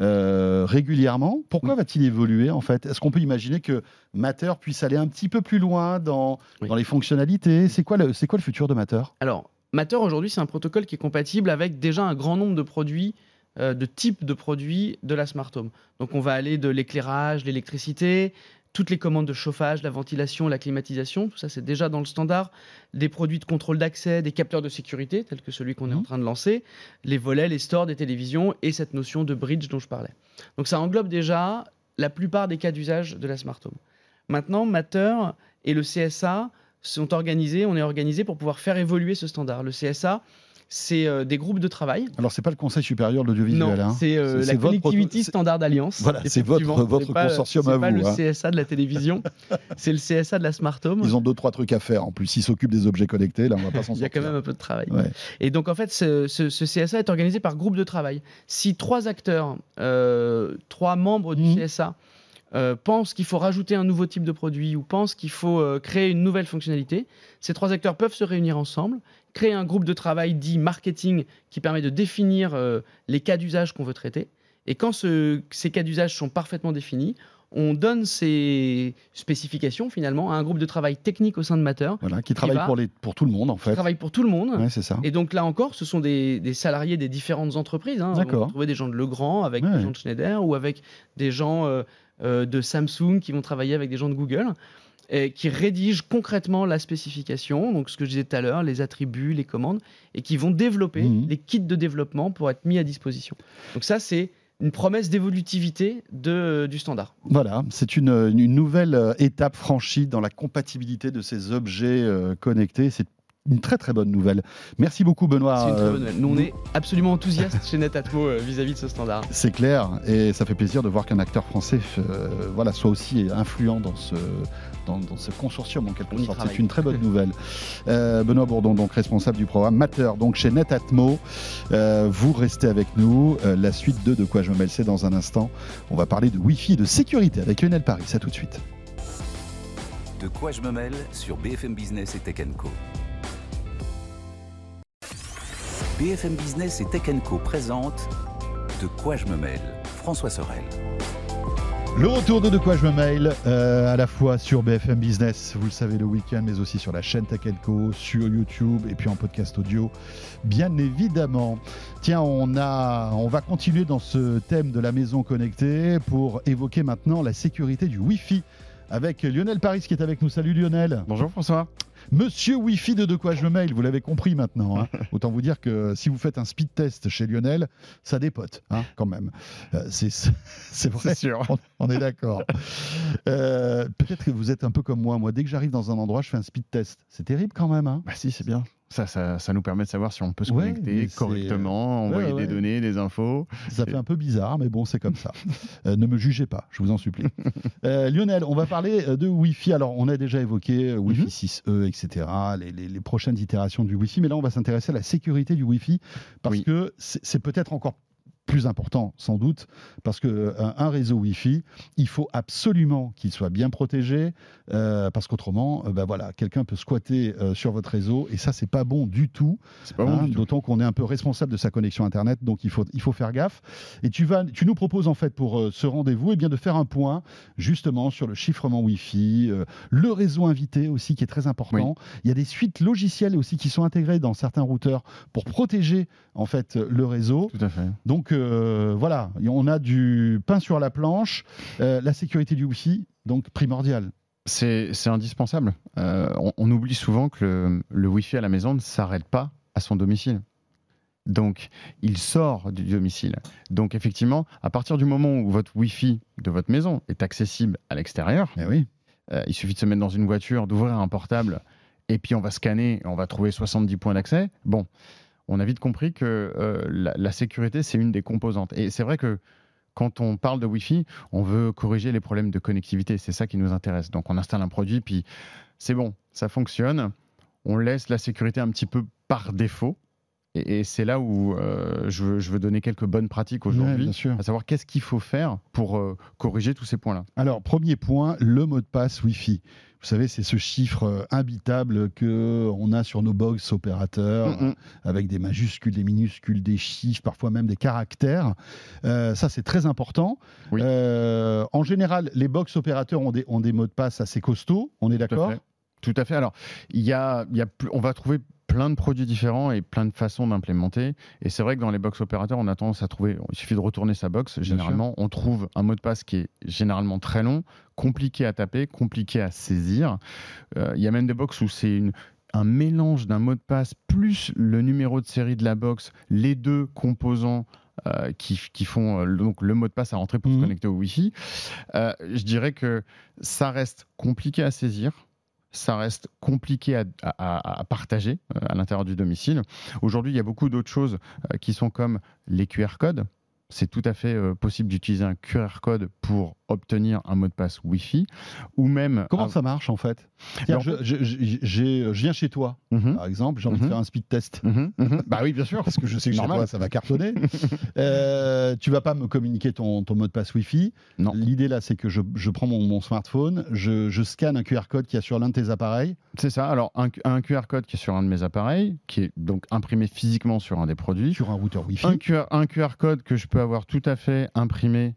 euh, régulièrement. Pourquoi va-t-il évoluer en fait? Est-ce qu'on peut imaginer que Matter puisse aller un petit peu plus loin dans, Oui. dans les fonctionnalités? C'est quoi, le- quoi le futur de Matter? Alors, Matter aujourd'hui, c'est un protocole qui est compatible avec déjà un grand nombre de produits, euh, de types de produits de la smart home. Donc, on va aller de l'éclairage, l'électricité, toutes les commandes de chauffage, la ventilation, la climatisation, tout ça c'est déjà dans le standard. Des produits de contrôle d'accès, des capteurs de sécurité, tels que celui qu'on est Mhm. en train de lancer, les volets, les stores des télévisions et cette notion de bridge dont je parlais. Donc, ça englobe déjà la plupart des cas d'usage de la smart home. Maintenant, Matter et le CSA sont organisés, on est organisé pour pouvoir faire évoluer ce standard. Le CSA, c'est euh, des groupes de travail. Alors c'est pas le Conseil supérieur de l'audiovisuel. Non, hein. c'est euh, la votre Connectivity Standard Alliance. Voilà, c'est votre- pas- consortium c'est à pas vous, le hein. CSA de la télévision, c'est le CSA de la Smart Home. Ils ont deux trois trucs à faire. En plus, ils s'occupent des objets connectés. Là, on va pas s'en Il y a quand même un peu de travail. Ouais. Et donc, en fait, ce, ce- ce CSA est organisé par groupe de travail. Si trois acteurs, euh, trois membres du Mhm. CSA, euh, pensent qu'il faut rajouter un nouveau type de produit ou pensent qu'il faut euh, créer une nouvelle fonctionnalité, ces trois acteurs peuvent se réunir ensemble, créer un groupe de travail dit marketing qui permet de définir euh, les cas d'usage qu'on veut traiter. Et quand ce- ces cas d'usage sont parfaitement définis, on donne ces spécifications finalement à un groupe de travail technique au sein de Matter Voilà, qui travaille va- pour, les, pour tout le monde en qui fait. travaille pour tout le monde. Ouais, c'est ça. Et donc là encore, ce sont des, des salariés des différentes entreprises. Hein. D'accord. On va trouver des gens de Legrand avec Ouais. des gens de Schneider ou avec des gens euh, de Samsung qui vont travailler avec des gens de Google. et qui rédigent concrètement la spécification, donc ce que je disais tout à l'heure, les attributs, les commandes, et qui vont développer Mhm. les kits de développement pour être mis à disposition. Donc ça, c'est une promesse d'évolutivité du standard. Voilà, c'est une, une nouvelle euh, étape franchie dans la compatibilité de ces objets euh, connectés. C'est une très très bonne nouvelle. Merci beaucoup Benoît. C'est une très Euh, bonne nouvelle. Nous, on est absolument enthousiastes chez Netatmo euh, vis-à-vis de ce standard. C'est clair, et ça fait plaisir de voir qu'un acteur français euh, voilà, soit aussi influent dans ce, dans, dans ce consortium en quelque sorte. C'est une très bonne nouvelle. Euh, Benoît Bourdon, donc responsable du programme Matter, donc chez Netatmo. Euh, vous restez avec nous. Euh, la suite de De quoi je me mêle, c'est dans un instant. On va parler de Wi-Fi et de sécurité avec Lionel Paris. À tout de suite. De quoi je me mêle sur BFM Business et Tech Co. BFM Business et Tech Co présente De quoi je me mêle François Sorel. Le retour de De quoi je me mail, euh, à la fois sur BFM Business, vous le savez, le week-end, mais aussi sur la chaîne Tech Co, sur YouTube et puis en podcast audio, bien évidemment. Tiens, on, a, on va continuer dans ce thème de la maison connectée pour évoquer maintenant la sécurité du Wi-Fi avec Lionel Paris qui est avec nous. Salut Lionel. Bonjour François. Monsieur Wi-Fi de De quoi je me mail, vous l'avez compris maintenant. hein. Autant vous dire que si vous faites un speed test chez Lionel, ça dépote hein, quand même. Euh, c'est vrai. C'est sûr. On, on est d'accord. Euh, Peut-être que vous êtes un peu comme moi. Moi, dès que j'arrive dans un endroit, je fais un speed test. C'est terrible quand même. Hein Bah si, c'est bien. Ça, ça, ça nous permet de savoir si on peut se Ouais, connecter correctement, envoyer ouais, ouais. des données, des infos. ça fait un peu bizarre, mais bon, c'est comme ça. Euh, ne me jugez pas, je vous en supplie. Euh, Lionel, on va parler euh, de Wi-Fi. Alors, on a déjà évoqué euh, Wi-Fi Mhm. 6E, etc., les, les- les prochaines itérations du Wi-Fi, mais là, on va s'intéresser à la sécurité du Wi-Fi parce Oui. que c'est c'est peut-être encore plus important, sans doute, parce que euh, un, un réseau Wi-Fi, il faut absolument qu'il soit bien protégé, euh, parce qu'autrement, euh, bah voilà, quelqu'un peut squatter euh, sur votre réseau, et ça, c'est pas bon du tout. C'est pas bon Hein, du tout. D'autant qu'on est un peu responsable de sa connexion Internet, donc il faut, il faut faire gaffe. Et tu, vas, tu nous proposes en fait pour ce rendez-vous eh bien, de faire un point justement sur le chiffrement Wi-Fi, le réseau invité aussi qui est très important. Il y a des suites logicielles aussi qui sont intégrées dans certains routeurs pour protéger en fait le réseau. Tout à fait. Donc euh, voilà, on a du pain sur la planche, Euh, la sécurité du Wi-Fi, donc primordial. C'est c'est indispensable. Euh, on, on oublie souvent que le, le Wi-Fi à la maison ne s'arrête pas à son domicile. Donc, il sort du domicile. Donc, effectivement, à partir du moment où votre Wi-Fi de votre maison est accessible à l'extérieur, Eh oui. Euh, il suffit de se mettre dans une voiture, d'ouvrir un portable, et puis on va scanner, et on va trouver 70 points d'accès. Bon, on a vite compris que euh, la, la sécurité, c'est une des composantes. Et c'est vrai que quand on parle de Wi-Fi, on veut corriger les problèmes de connectivité. C'est ça qui nous intéresse. Donc on installe un produit, puis c'est bon, ça fonctionne. On laisse la sécurité un petit peu par défaut. Et, et c'est là où euh, je, veux, je veux donner quelques bonnes pratiques Ouais, aujourd'hui, sûr. à savoir qu'est-ce qu'il faut faire pour euh, corriger tous ces points-là. Alors, premier point, le mot de passe Wi-Fi. Vous savez, c'est ce chiffre euh, imbitable que on a sur nos box opérateurs, Mm, mm. avec des majuscules, des minuscules, des chiffres, parfois même des caractères. Euh, ça, c'est très important. Oui. En général, les box opérateurs ont des, ont des mots de passe assez costauds. On est d'accord? Tout à fait. Alors, il y a, y on va trouver plein de produits différents et plein de façons d'implémenter. Et c'est vrai que dans les box opérateurs, on a tendance à trouver, il suffit de retourner sa box, généralement, on trouve un mot de passe qui est généralement très long, compliqué à taper, compliqué à saisir. Euh, il y a même des box où c'est une un mélange d'un mot de passe plus le numéro de série de la box, les deux composants euh, qui, qui font euh, le- donc le mot de passe à rentrer pour se connecter au Wi-Fi. Euh, je dirais que ça reste compliqué à saisir. Ça reste compliqué à, partager euh, à l'intérieur du domicile. Aujourd'hui, il y a beaucoup d'autres choses euh, qui sont comme les QR codes. C'est tout à fait euh, possible d'utiliser un QR code pour obtenir un mot de passe Wi-Fi ou même. Comment ça marche en fait? Tiens, Alors, je, je- je- j'ai- je viens chez toi, Mhm, par exemple, j'ai envie de Mhm. faire un speed test. mhm. Bah oui, bien sûr. Parce que je sais que chez toi, ça va cartonner. Euh, tu vas pas me communiquer ton, ton mot de passe Wi-Fi. Non. L'idée là, c'est que je, prends mon, mon smartphone, je, je scanne un QR code qui est sur l'un de tes appareils. C'est ça. Alors, un, un QR code qui est sur un de mes appareils, qui est donc imprimé physiquement sur un des produits. sur un routeur Wi-Fi. Un QR, un QR code que je peux avoir tout à fait imprimé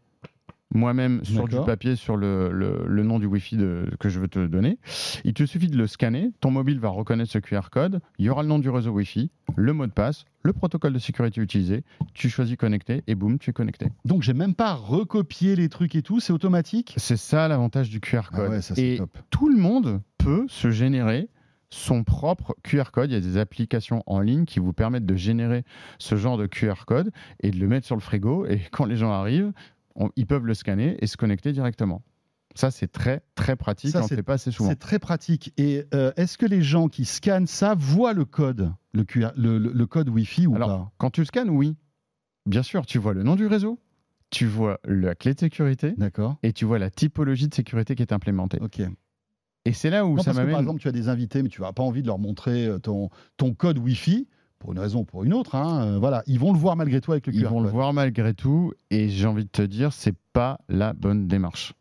moi-même sur du papier sur le, le- le nom du Wi-Fi de- que je veux te donner. Il te suffit de le scanner, ton mobile va reconnaître ce QR code, il y aura le nom du réseau Wi-Fi, le mot de passe, le protocole de sécurité utilisé, tu choisis connecter et boum, tu es connecté. Donc j'ai même pas recopié les trucs et tout, c'est automatique? C'est ça l'avantage du QR Ah code. ouais, ça c'est et top. tout le monde peut se générer son propre QR code. Il y a des applications en ligne qui vous permettent de générer ce genre de QR code et de le mettre sur le frigo. Et quand les gens arrivent, on- ils peuvent le scanner et se connecter directement. Ça, c'est très, très pratique. Ça, on ne c'est- fait pas assez souvent. C'est très pratique. Et euh, est-ce que les gens qui scannent ça voient le code, le, QR, le, le- le code Wi-Fi ou Alors, pas? quand tu scannes, oui. Bien sûr, tu vois le nom du réseau, tu vois la clé de sécurité D'accord. et tu vois la typologie de sécurité qui est implémentée. Ok. Et c'est là où Non, ça que par m'amène. exemple, tu as des invités, mais tu n'as pas envie de leur montrer euh, ton, ton code Wi-Fi, pour une raison ou pour une autre. hein, euh, voilà, ils vont le voir malgré tout avec le QR Ils vont le code. voir malgré tout, et j'ai envie de te dire, c'est pas la bonne démarche.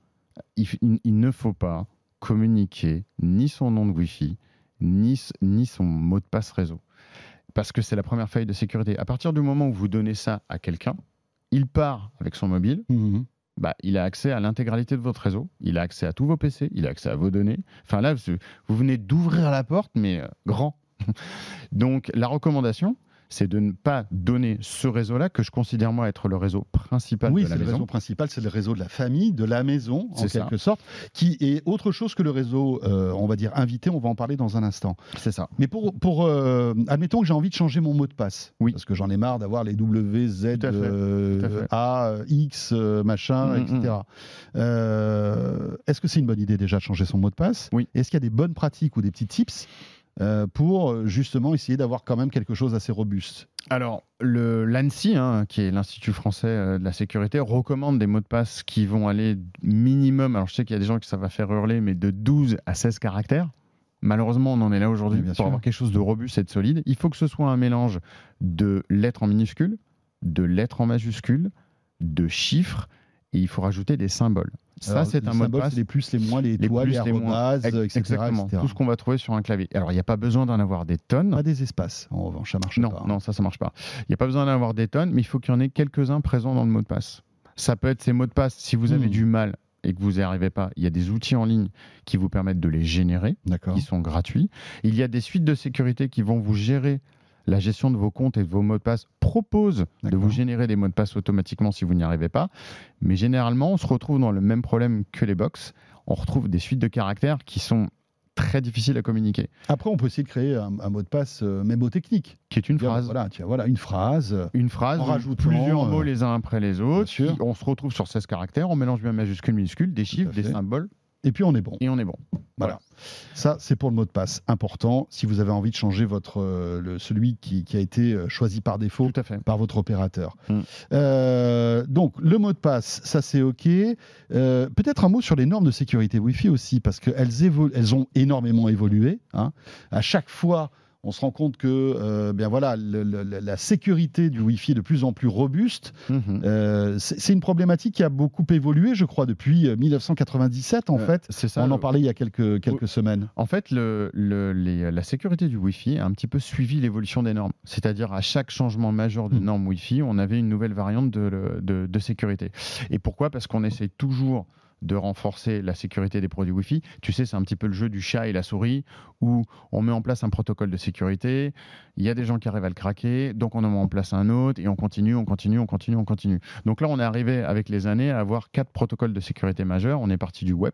Il, f- il- il ne faut pas communiquer ni son nom de Wi-Fi, ni, ni son mot de passe réseau. Parce que c'est la première faille de sécurité. À partir du moment où vous donnez ça à quelqu'un, il part avec son mobile, Mhm. Bah, il a accès à l'intégralité de votre réseau, il a accès à tous vos PC, il a accès à vos données. Enfin là, vous venez d'ouvrir la porte, mais euh, grand. Donc la recommandation, c'est de ne pas donner ce réseau-là, que je considère moi être le réseau principal Oui, de c'est la le maison. réseau principal, c'est le réseau de la famille, de la maison, en ça. quelque sorte, qui est autre chose que le réseau, euh, on va dire, invité. On va en parler dans un instant. C'est ça. Mais pour, pour euh, admettons que j'ai envie de changer mon mot de passe, Oui. parce que j'en ai marre d'avoir les W, Z, euh. A, X, machin, Mm, mm, etc. Euh, Est-ce que c'est une bonne idée déjà de changer son mot de passe? Oui. Est-ce qu'il y a des bonnes pratiques ou des petits tips? Euh, pour euh, justement essayer d'avoir quand même quelque chose d'assez robuste Alors, le l'ANSI, hein, qui est l'Institut français euh, de la sécurité, recommande des mots de passe qui vont aller minimum, alors je sais qu'il y a des gens qui ça va faire hurler, mais de 12 à 16 caractères. Malheureusement, on en est là aujourd'hui. Pour sûr. avoir quelque chose de robuste et de solide, il faut que ce soit un mélange de lettres en minuscules, de lettres en majuscules, de chiffres, et il faut rajouter des symboles. Ça, c'est les un mot de passe. les plus, les moins, les Les étoiles, les plus, les moins. arrobas, Ex- etc. Exactement, etc. tout ce qu'on va trouver sur un clavier. Alors, il n'y a pas besoin d'en avoir des tonnes. Pas des espaces, en revanche, ça marche Non, pas. hein. non, ça, ça marche pas. Il n'y a pas besoin d'en avoir des tonnes, mais il faut qu'il y en ait quelques-uns présents dans le mot de passe. Ça peut être ces mots de passe. Si vous avez Hmm. du mal et que vous n'y arrivez pas, il y a des outils en ligne qui vous permettent de les générer, qui sont gratuits. Il y a des suites de sécurité qui vont vous gérer la gestion de vos comptes et de vos mots de passe, proposent de vous générer des mots de passe automatiquement si vous n'y arrivez pas. Mais généralement, on se retrouve dans le même problème que les box. On retrouve des suites de caractères qui sont très difficiles à communiquer, Après, on peut essayer de créer un, un mot de passe euh, mémotechnique. qui est une Dire, phrase. Voilà, tiens, voilà, une phrase. euh, une phrase, En ou rajoutant, plusieurs euh, mots les uns après les autres. on se retrouve sur 16 caractères, on mélange bien majuscules, minuscules, des chiffres, des symboles, Et puis on est bon. et on est bon. Voilà. Ça, c'est pour le mot de passe. Important, si vous avez envie de changer votre, euh, le, celui qui, qui a été euh, choisi par défaut Tout à fait. par votre opérateur. Mm. Euh, donc, le mot de passe, ça c'est OK. Euh, Peut-être un mot sur les normes de sécurité Wi-Fi aussi, parce qu'elles elles ont énormément évolué. hein. À chaque fois, on se rend compte que euh, bien voilà, le- le- la sécurité du Wi-Fi est de plus en plus robuste. Mhm. Euh, c'est une problématique qui a beaucoup évolué, je crois, depuis euh, 1997 en Euh, fait. c'est ça. On en parlait il y a quelques, quelques semaines. En fait, le- le- les- la sécurité du Wi-Fi a un petit peu suivi l'évolution des normes. C'est-à-dire, à chaque changement majeur de Mm. norme Wi-Fi, on avait une nouvelle variante de, de- de sécurité. Et pourquoi? Parce qu'on essaie toujours de renforcer la sécurité des produits Wi-Fi. Tu sais, c'est un petit peu le jeu du chat et la souris, où on met en place un protocole de sécurité, il y a des gens qui arrivent à le craquer, donc on en met en place un autre, et on continue, on continue, on continue, on continue. Donc là, on est arrivé avec les années à avoir quatre protocoles de sécurité majeurs. On est parti du web,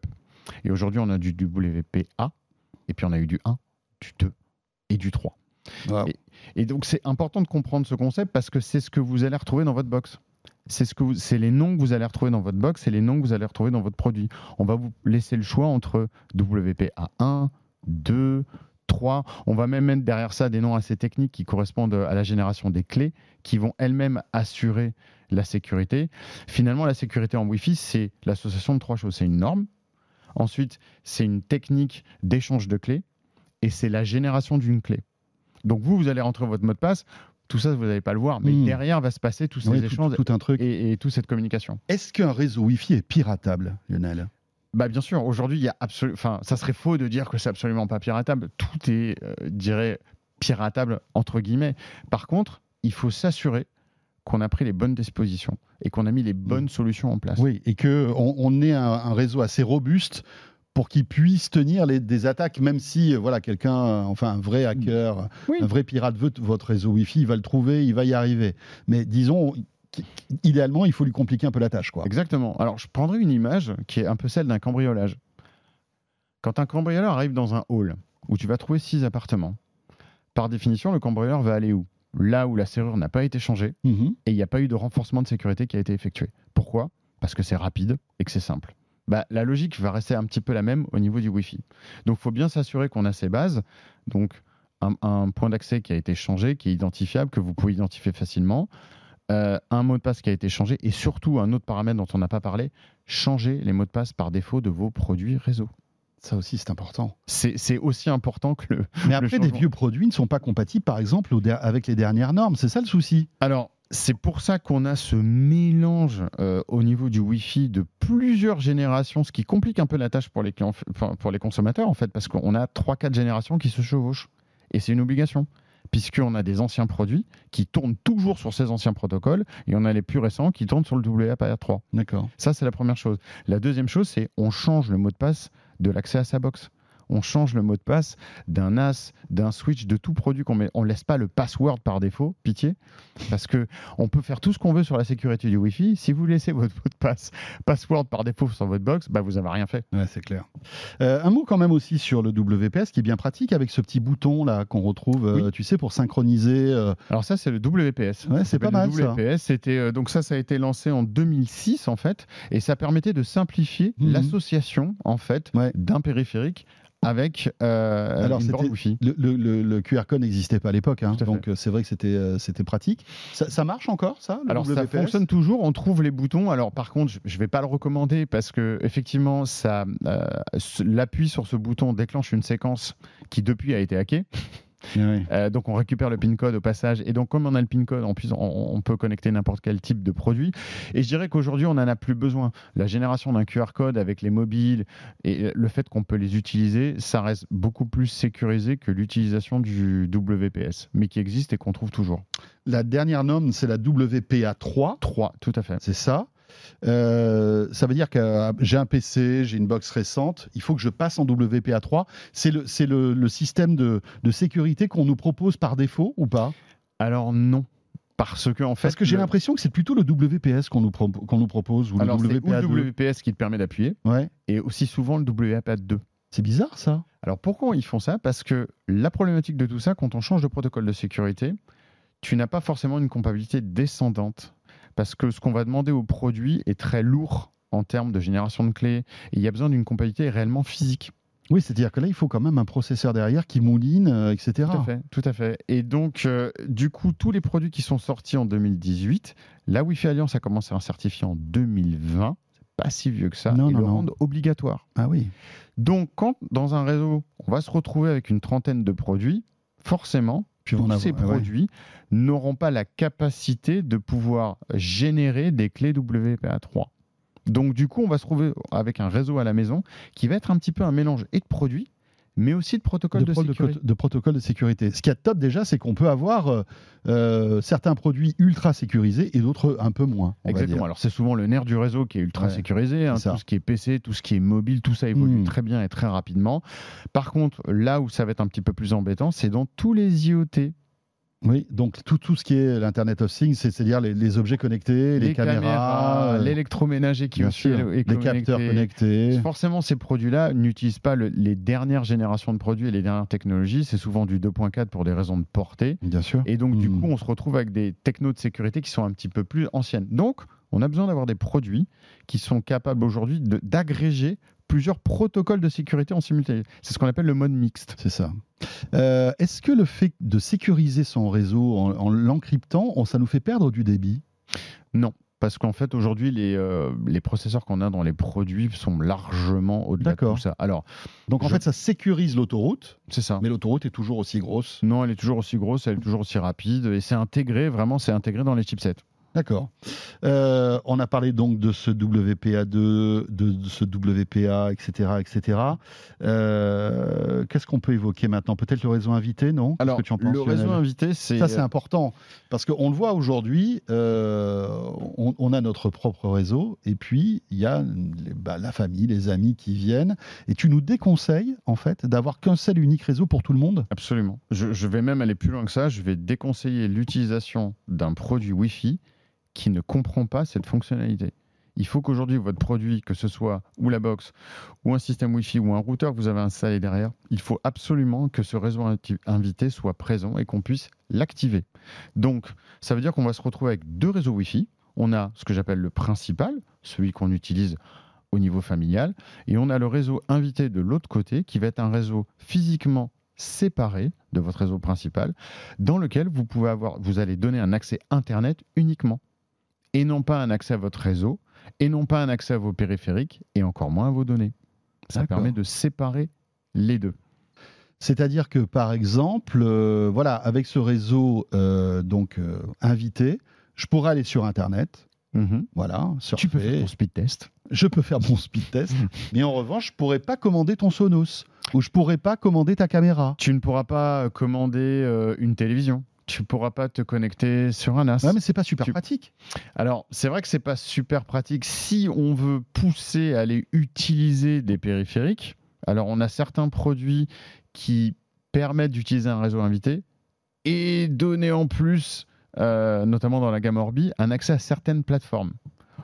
et aujourd'hui, on a du WPA, et puis on a eu du 1, du 2 et du 3. Wow. Et donc c'est important de comprendre ce concept parce que c'est ce que vous allez retrouver dans votre box. C'est ce que c'est les noms que vous allez retrouver dans votre box, c'est les noms que vous allez retrouver dans votre produit. On va vous laisser le choix entre WPA 1, 2, 3. On va même mettre derrière ça des noms assez techniques qui correspondent à la génération des clés, qui vont elles-mêmes assurer la sécurité. Finalement, la sécurité en Wi-Fi, c'est l'association de trois choses. C'est une norme. Ensuite, c'est une technique d'échange de clés. Et c'est la génération d'une clé. Donc vous, vous allez rentrer votre mot de passe. Tout ça, vous n'allez pas le voir. Mais Hmm. derrière va se passer tous ces Oui, tout, échanges tout un truc. et, et toute cette communication. Est-ce qu'un réseau Wi-Fi est piratable, Lionel? Bah bien sûr, aujourd'hui, il y a absolument, enfin, ça serait faux de dire que c'est absolument pas piratable. Tout est, euh, dirais, piratable entre guillemets. Par contre, il faut s'assurer qu'on a pris les bonnes dispositions et qu'on a mis les bonnes solutions en place. Oui, et qu'on on ait un, un réseau assez robuste pour qu'il puisse tenir les, des attaques, même si euh, voilà quelqu'un, euh, enfin un vrai hacker, Oui. un vrai pirate veut votre réseau Wi-Fi, il va le trouver, il va y arriver. Mais disons, idéalement, il faut lui compliquer un peu la tâche, quoi. Exactement. Alors, je prendrai une image qui est un peu celle d'un cambriolage. Quand un cambrioleur arrive dans un hall où tu vas trouver six appartements, par définition, le cambrioleur va aller où? Là où la serrure n'a pas été changée Mhm. et il n'y a pas eu de renforcement de sécurité qui a été effectué. Pourquoi? Parce que c'est rapide et que c'est simple. Bah, la logique va rester un petit peu la même au niveau du Wi-Fi. Donc, il faut bien s'assurer qu'on a ces bases. Donc, un, un point d'accès qui a été changé, qui est identifiable, que vous pouvez identifier facilement. Euh, un mot de passe qui a été changé et surtout un autre paramètre dont on n'a pas parlé, changer les mots de passe par défaut de vos produits réseau. Ça aussi, c'est important. C'est aussi important que le... Mais après, des changement. vieux produits ne sont pas compatibles, par exemple, avec les dernières normes. C'est ça le souci. Alors, c'est pour ça qu'on a ce mélange euh, au niveau du Wi-Fi de plusieurs générations, ce qui complique un peu la tâche pour les, clients, enfin, pour les consommateurs, en fait, parce qu'on a 3-4 générations qui se chevauchent. Et c'est une obligation, puisqu'on a des anciens produits qui tournent toujours sur ces anciens protocoles, et on a les plus récents qui tournent sur le WAP3. D'accord. Ça, c'est la première chose. La deuxième chose, c'est on change le mot de passe de l'accès à sa box. On change le mot de passe d'un NAS, d'un switch, de tout produit qu'on met. On laisse pas le password par défaut, pitié, parce que on peut faire tout ce qu'on veut sur la sécurité du Wi-Fi. Si vous laissez votre mot de passe password par défaut sur votre box, bah vous avez rien fait. Ouais, c'est clair. Euh, un mot quand même aussi sur le WPS qui est bien pratique avec ce petit bouton là qu'on retrouve, euh, tu sais, pour synchroniser. euh, Alors ça, c'est le WPS. Ouais, c'est pas mal, le ça. WPS, c'était donc ça, ça a été lancé en 2006 en fait, et ça permettait de simplifier Mhm. l'association en fait Ouais. d'un périphérique avec euh, Alors, une borne c'était- Wi-Fi. Le, le- le- le QR code n'existait pas à l'époque, hein, donc euh, c'est vrai que c'était euh, c'était pratique. Ça, ça marche encore, ça le Alors ça fonctionne toujours, on trouve les boutons. Alors par contre, je- je vais pas le recommander parce que effectivement, ça, euh, l'appui sur ce bouton déclenche une séquence qui depuis a été hackée. Euh, donc on récupère le PIN code au passage. Et donc comme on a le PIN code, en plus on, on peut connecter n'importe quel type de produit. Et je dirais qu'aujourd'hui on n'en a plus besoin. La génération d'un QR code avec les mobiles et le fait qu'on peut les utiliser, ça reste beaucoup plus sécurisé que l'utilisation du WPS, mais qui existe et qu'on trouve toujours. La dernière norme, c'est la WPA3, 3, tout à fait. c'est ça. Euh, ça veut dire que euh, j'ai un PC, j'ai une box récente, il faut que je passe en WPA3. C'est le, c'est le, le système de, de sécurité qu'on nous propose par défaut ou pas? Alors non. Parce que en fait, Parce que j'ai le- l'impression que c'est plutôt le WPS qu'on nous, pro- nous propose ou Alors, le ou WPA2. le WPS qui te permet d'appuyer, Ouais. et aussi souvent le WAP2. C'est bizarre ça. Alors pourquoi ils font ça? Parce que la problématique de tout ça, quand on change de protocole de sécurité, tu n'as pas forcément une compatibilité descendante. Parce que ce qu'on va demander au produit est très lourd en termes de génération de clés, et il y a besoin d'une compatibilité réellement physique. Oui, c'est-à-dire que là, il faut quand même un processeur derrière qui mouline, euh, etc. Tout à fait, tout à fait. Et donc, euh, du coup, tous les produits qui sont sortis en 2018, la Wi-Fi Alliance a commencé à en certifier en 2020. C'est pas si vieux que ça. Non, et non, le non. obligatoire. Ah oui. Donc, quand dans un réseau, on va se retrouver avec une trentaine de produits, forcément, Puis a- ces ouais, produits n'auront pas la capacité de pouvoir générer des clés WPA3. Donc, du coup, on va se trouver avec un réseau à la maison qui va être un petit peu un mélange et de produits, mais aussi de protocoles de, sécurité. de protocole de sécurité. Ce qui est top déjà, c'est qu'on peut avoir euh, euh, certains produits ultra sécurisés et d'autres un peu moins. Exactement. Alors c'est souvent le nerf du réseau qui est ultra Ouais, sécurisé. hein, tout ce qui est PC, tout ce qui est mobile, tout ça évolue Mm. très bien et très rapidement. Par contre, là où ça va être un petit peu plus embêtant, c'est dans tous les IoT, Oui, donc tout, tout ce qui est l'Internet of Things, c'est- c'est-à-dire les, les objets connectés, les, caméras, euh, l'électroménager qui aussi sûr, est les capteurs connecté. connectés. Forcément, ces produits-là n'utilisent pas le- les dernières générations de produits et les dernières technologies. C'est souvent du 2.4 pour des raisons de portée. Bien sûr. Et donc, du Mm. coup, on se retrouve avec des technos de sécurité qui sont un petit peu plus anciennes. Donc, on a besoin d'avoir des produits qui sont capables aujourd'hui d'agréger plusieurs protocoles de sécurité en simultané. C'est ce qu'on appelle le mode mixte. C'est ça. Euh, Est-ce que le fait de sécuriser son réseau en, en l'encryptant, ça nous fait perdre du débit? Non. Parce qu'en fait, aujourd'hui, les, euh, les processeurs qu'on a dans les produits sont largement au-delà de tout ça. Alors, Donc en Je- fait, ça sécurise l'autoroute, c'est ça. mais l'autoroute est toujours aussi grosse. Non, elle est toujours aussi grosse, elle est toujours aussi rapide, et c'est intégré, vraiment, c'est intégré dans les chipsets. D'accord. Euh, on a parlé donc de ce WPA2, de, de ce WPA, etc. etc. Euh, Qu'est-ce qu'on peut évoquer maintenant? Peut-être le réseau invité, non? Alors, que tu en penses, le réseau invité, c'est. Ça, c'est important. Parce qu'on le voit aujourd'hui, euh, on, on a notre propre réseau, et puis il y a bah, la famille, les amis qui viennent. Et tu nous déconseilles, en fait, d'avoir qu'un seul unique réseau pour tout le monde? Absolument. Je, je vais même aller plus loin que ça. Je vais déconseiller l'utilisation d'un produit Wi-Fi qui ne comprend pas cette fonctionnalité. Il faut qu'aujourd'hui, votre produit, que ce soit ou la box, ou un système Wi-Fi, ou un routeur vous avez installé derrière, il faut absolument que ce réseau invité soit présent et qu'on puisse l'activer. Donc, ça veut dire qu'on va se retrouver avec deux réseaux Wi-Fi. On a ce que j'appelle le principal, celui qu'on utilise au niveau familial, et on a le réseau invité de l'autre côté, qui va être un réseau physiquement séparé de votre réseau principal, dans lequel vous pouvez avoir, vous allez donner un accès Internet uniquement, et non pas un accès à votre réseau, et non pas un accès à vos périphériques, et encore moins à vos données. Ça permet de séparer les deux. C'est-à-dire que, par exemple, euh, voilà, avec ce réseau euh, donc euh, invité, je pourrais aller sur Internet, voilà, surfer. Tu peux faire ton speed test. je peux faire mon speed test, mais en revanche, je pourrais pas commander ton Sonos ou je pourrais pas commander ta caméra. Tu ne pourras pas commander une télévision. Tu ne pourras pas te connecter sur un NAS. Ouais, mais c'est pas super Tu- pratique. Alors, c'est vrai que c'est pas super pratique si on veut pousser à aller utiliser des périphériques. Alors, on a certains produits qui permettent d'utiliser un réseau invité et donner en plus, euh, notamment dans la gamme Orbi, un accès à certaines plateformes.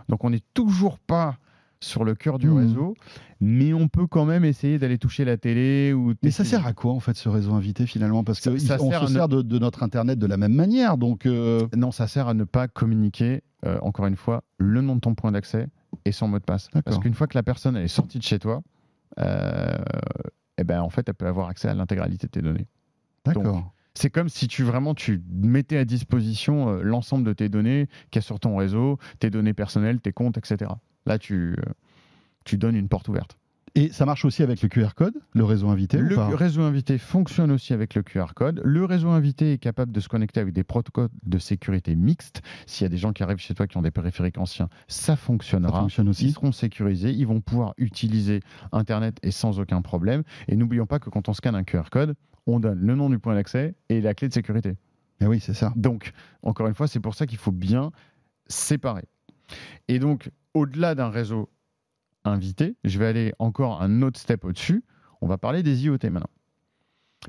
Donc, on n'est toujours pas sur le cœur du Mhm. réseau, mais on peut quand même essayer d'aller toucher la télé ou. Mais ça sert à quoi en fait ce réseau invité finalement? Parce Ça- que ça il- on sert se ne- sert de, de notre internet de la même manière, donc euh, Non, ça sert à ne pas communiquer, euh, encore une fois, le nom de ton point d'accès et son mot de passe. Parce qu'une fois que la personne elle est sortie de chez toi, euh, eh ben, en fait, elle peut avoir accès à l'intégralité de tes données. d'accord. C'est comme si tu vraiment tu mettais à disposition l'ensemble de tes données qu'il y a sur ton réseau, tes données personnelles, tes comptes, etc. Là, tu, euh, tu donnes une porte ouverte. Et ça marche aussi avec le QR code, le réseau invité ou Le réseau invité fonctionne aussi avec le QR code. Le réseau invité est capable de se connecter avec des protocoles de sécurité mixtes. S'il y a des gens qui arrivent chez toi qui ont des périphériques anciens, ça Ça fonctionnera. fonctionne Ils aussi. seront sécurisés, ils vont pouvoir utiliser Internet et sans aucun problème. Et n'oublions pas que quand on scanne un QR code, on donne le nom du point d'accès et la clé de sécurité. Eh oui, c'est ça. Donc, encore une fois, c'est pour ça qu'il faut bien séparer. Et donc, au-delà d'un réseau invité, je vais aller encore un autre step au-dessus. On va parler des IoT maintenant.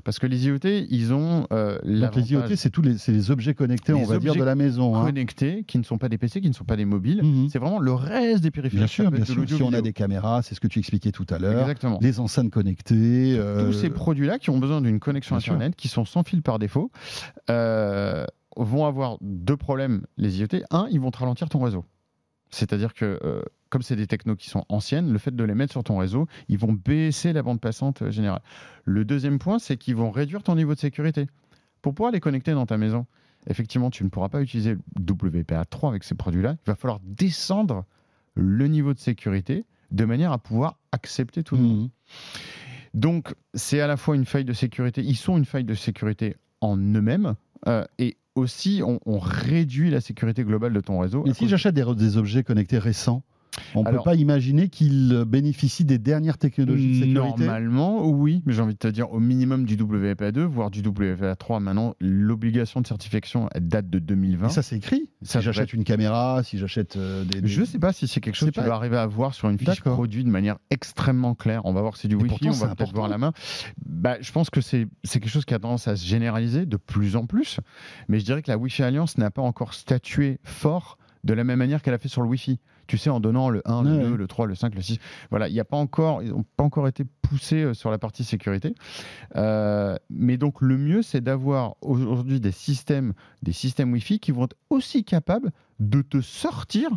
Parce que les IoT, ils ont euh, Donc les IoT, c'est tous les, objets connectés, Les on va dire, de la maison. hein. connectés qui ne sont pas des PC, qui ne sont pas des mobiles. Mhm. C'est vraiment le reste des périphériques. Bien sûr, bien sûr. Si on a des caméras, c'est ce que tu expliquais tout à l'heure. Exactement. Les enceintes connectées. euh, Tous ces produits-là qui ont besoin d'une connexion Bien sûr. Internet, qui sont sans fil par défaut, euh, vont avoir deux problèmes, les IoT. Un, ils vont te ralentir ton réseau. C'est-à-dire que, euh, comme c'est des technos qui sont anciennes, le fait de les mettre sur ton réseau, ils vont baisser la bande passante euh, générale. Le deuxième point, c'est qu'ils vont réduire ton niveau de sécurité. Pour pouvoir les connecter dans ta maison, effectivement, tu ne pourras pas utiliser WPA3 avec ces produits-là. Il va falloir descendre le niveau de sécurité de manière à pouvoir accepter tout le monde. mhm. Donc, c'est à la fois une faille de sécurité. Ils sont une faille de sécurité en eux-mêmes. euh, et aussi, on, on réduit la sécurité globale de ton réseau. Mais à si cause- j'achète des, des objets connectés récents, on ne peut pas imaginer qu'ils bénéficient des dernières technologies de sécurité Normalement, oui, mais j'ai envie de te dire au minimum du WPA2, voire du WPA3. Maintenant, l'obligation de certification elle date de 2020. Et ça, c'est écrit. Si j'achète une caméra, si j'achète euh, des, des- Je ne sais pas si c'est quelque chose que tu vas arriver à voir sur une fiche produit de manière extrêmement claire. On va voir que c'est du Wi-Fi, pourtant, on va peut-être voir la main. Bah, je pense que c'est c'est quelque chose qui a tendance à se généraliser de plus en plus. Mais je dirais que la Wi-Fi Alliance n'a pas encore statué fort de la même manière qu'elle a fait sur le Wi-Fi. Tu sais, en donnant le 1, le Ouais, 2, ouais. le 3, le 5, le 6. Voilà, il n'y a pas encore, ils n'ont pas encore été poussés euh, sur la partie sécurité. Euh, mais donc, le mieux, c'est d'avoir aujourd'hui des systèmes, des systèmes Wi-Fi qui vont être aussi capables de te sortir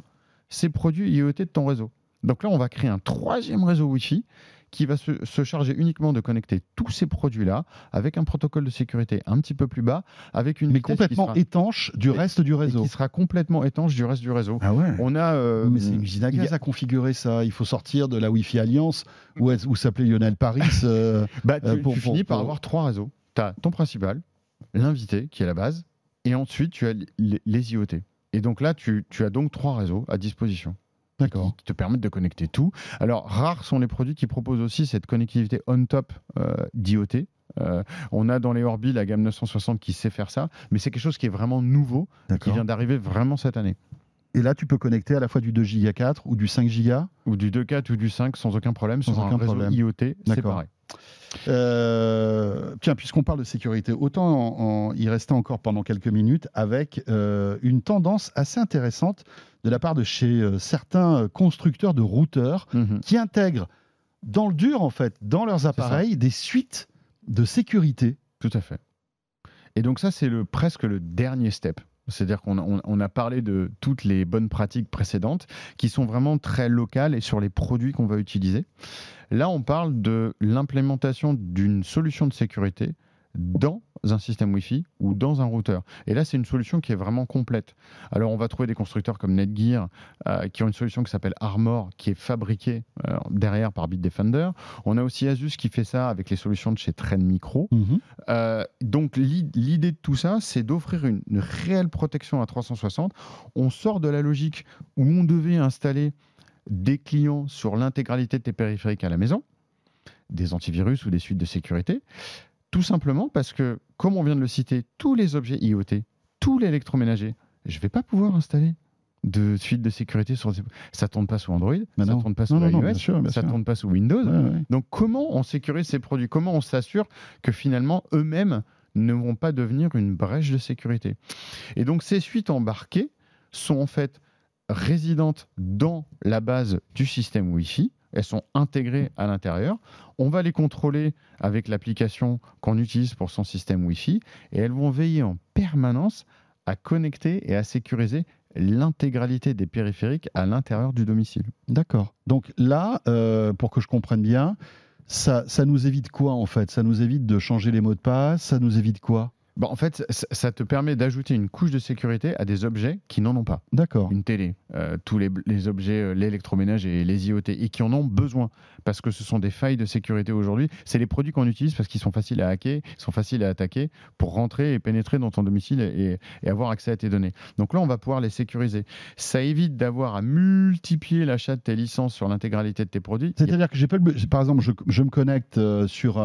ces produits IoT de ton réseau. Donc là, on va créer un troisième réseau Wi-Fi qui va se, se charger uniquement de connecter tous ces produits-là avec un protocole de sécurité un petit peu plus bas, avec une mais qui complètement sera- étanche du et- reste du et réseau. qui sera complètement étanche du reste du réseau. Ah ouais On a. euh, mais c'est une usine à a- gaz à configurer ça. Il faut sortir de la Wi-Fi Alliance où, où s'appelait Lionel Paris. euh, Bah, tu, Euh, pour- tu pour- finis par avoir trois réseaux. Tu as ton principal, l'invité, qui est la base, et ensuite tu as les, les IoT. Et donc là, tu, tu as donc trois réseaux à disposition. D'accord. Qui te permettent de connecter tout. Alors, rares sont les produits qui proposent aussi cette connectivité on-top euh, d'IoT. Euh, on a dans les Orbi la gamme 960 qui sait faire ça, mais c'est quelque chose qui est vraiment nouveau, et qui vient d'arriver vraiment cette année. Et là, tu peux connecter à la fois du 2 Go 4 ou du 5 Go. Ou du 2.4 ou du 5 sans aucun problème Sans sur aucun un réseau problème. IoT D'accord. séparé. Euh, tiens, puisqu'on parle de sécurité, autant en- en y rester encore pendant quelques minutes avec euh, une tendance assez intéressante de la part de chez euh, certains constructeurs de routeurs Mhm. qui intègrent dans le dur, en fait, dans leurs appareils, des suites de sécurité. Tout à fait. Et donc ça, c'est le, presque le dernier step. C'est-à-dire qu'on a, parlé de toutes les bonnes pratiques précédentes qui sont vraiment très locales et sur les produits qu'on va utiliser. Là, on parle de l'implémentation d'une solution de sécurité dans un système Wi-Fi ou dans un routeur. Et là, c'est une solution qui est vraiment complète. Alors, on va trouver des constructeurs comme Netgear euh, qui ont une solution qui s'appelle Armor, qui est fabriquée euh, derrière par Bitdefender. On a aussi Asus qui fait ça avec les solutions de chez Trend Micro. Euh, donc l'i- l'idée de tout ça, c'est d'offrir une, une réelle protection à 360. On sort de la logique où on devait installer des clients sur l'intégralité de tes périphériques à la maison, des antivirus ou des suites de sécurité, tout simplement parce que, comme on vient de le citer, tous les objets IoT, tout l'électroménager, je ne vais pas pouvoir installer de suite de sécurité sur ces... ça tourne pas sous Android, Bah ça tourne pas sous Non, non, non, iOS, bien sûr, bien ça sûr. tourne pas sous Windows. Ouais, ouais. Donc comment on sécurise ces produits? Comment on s'assure que finalement eux-mêmes ne vont pas devenir une brèche de sécurité? Et donc ces suites embarquées sont en fait résidentes dans la base du système Wi-Fi. Elles sont intégrées à l'intérieur. On va les contrôler avec l'application qu'on utilise pour son système Wi-Fi et elles vont veiller en permanence à connecter et à sécuriser l'intégralité des périphériques à l'intérieur du domicile. D'accord. Donc là, euh, pour que je comprenne bien, ça, ça nous évite quoi en fait? Ça nous évite de changer les mots de passe? Ça nous évite quoi? Bon, en fait, ça, te permet d'ajouter une couche de sécurité à des objets qui n'en ont pas. D'accord. Une télé, euh, tous les, les objets, euh, l'électroménage et les IoT, et qui en ont besoin, parce que ce sont des failles de sécurité aujourd'hui. C'est les produits qu'on utilise parce qu'ils sont faciles à hacker, ils sont faciles à attaquer pour rentrer et pénétrer dans ton domicile et, et avoir accès à tes données. Donc là, on va pouvoir les sécuriser. Ça évite d'avoir à multiplier l'achat de tes licences sur l'intégralité de tes produits. C'est-à-dire que j'ai pas le... be- par exemple, je, je me connecte euh, sur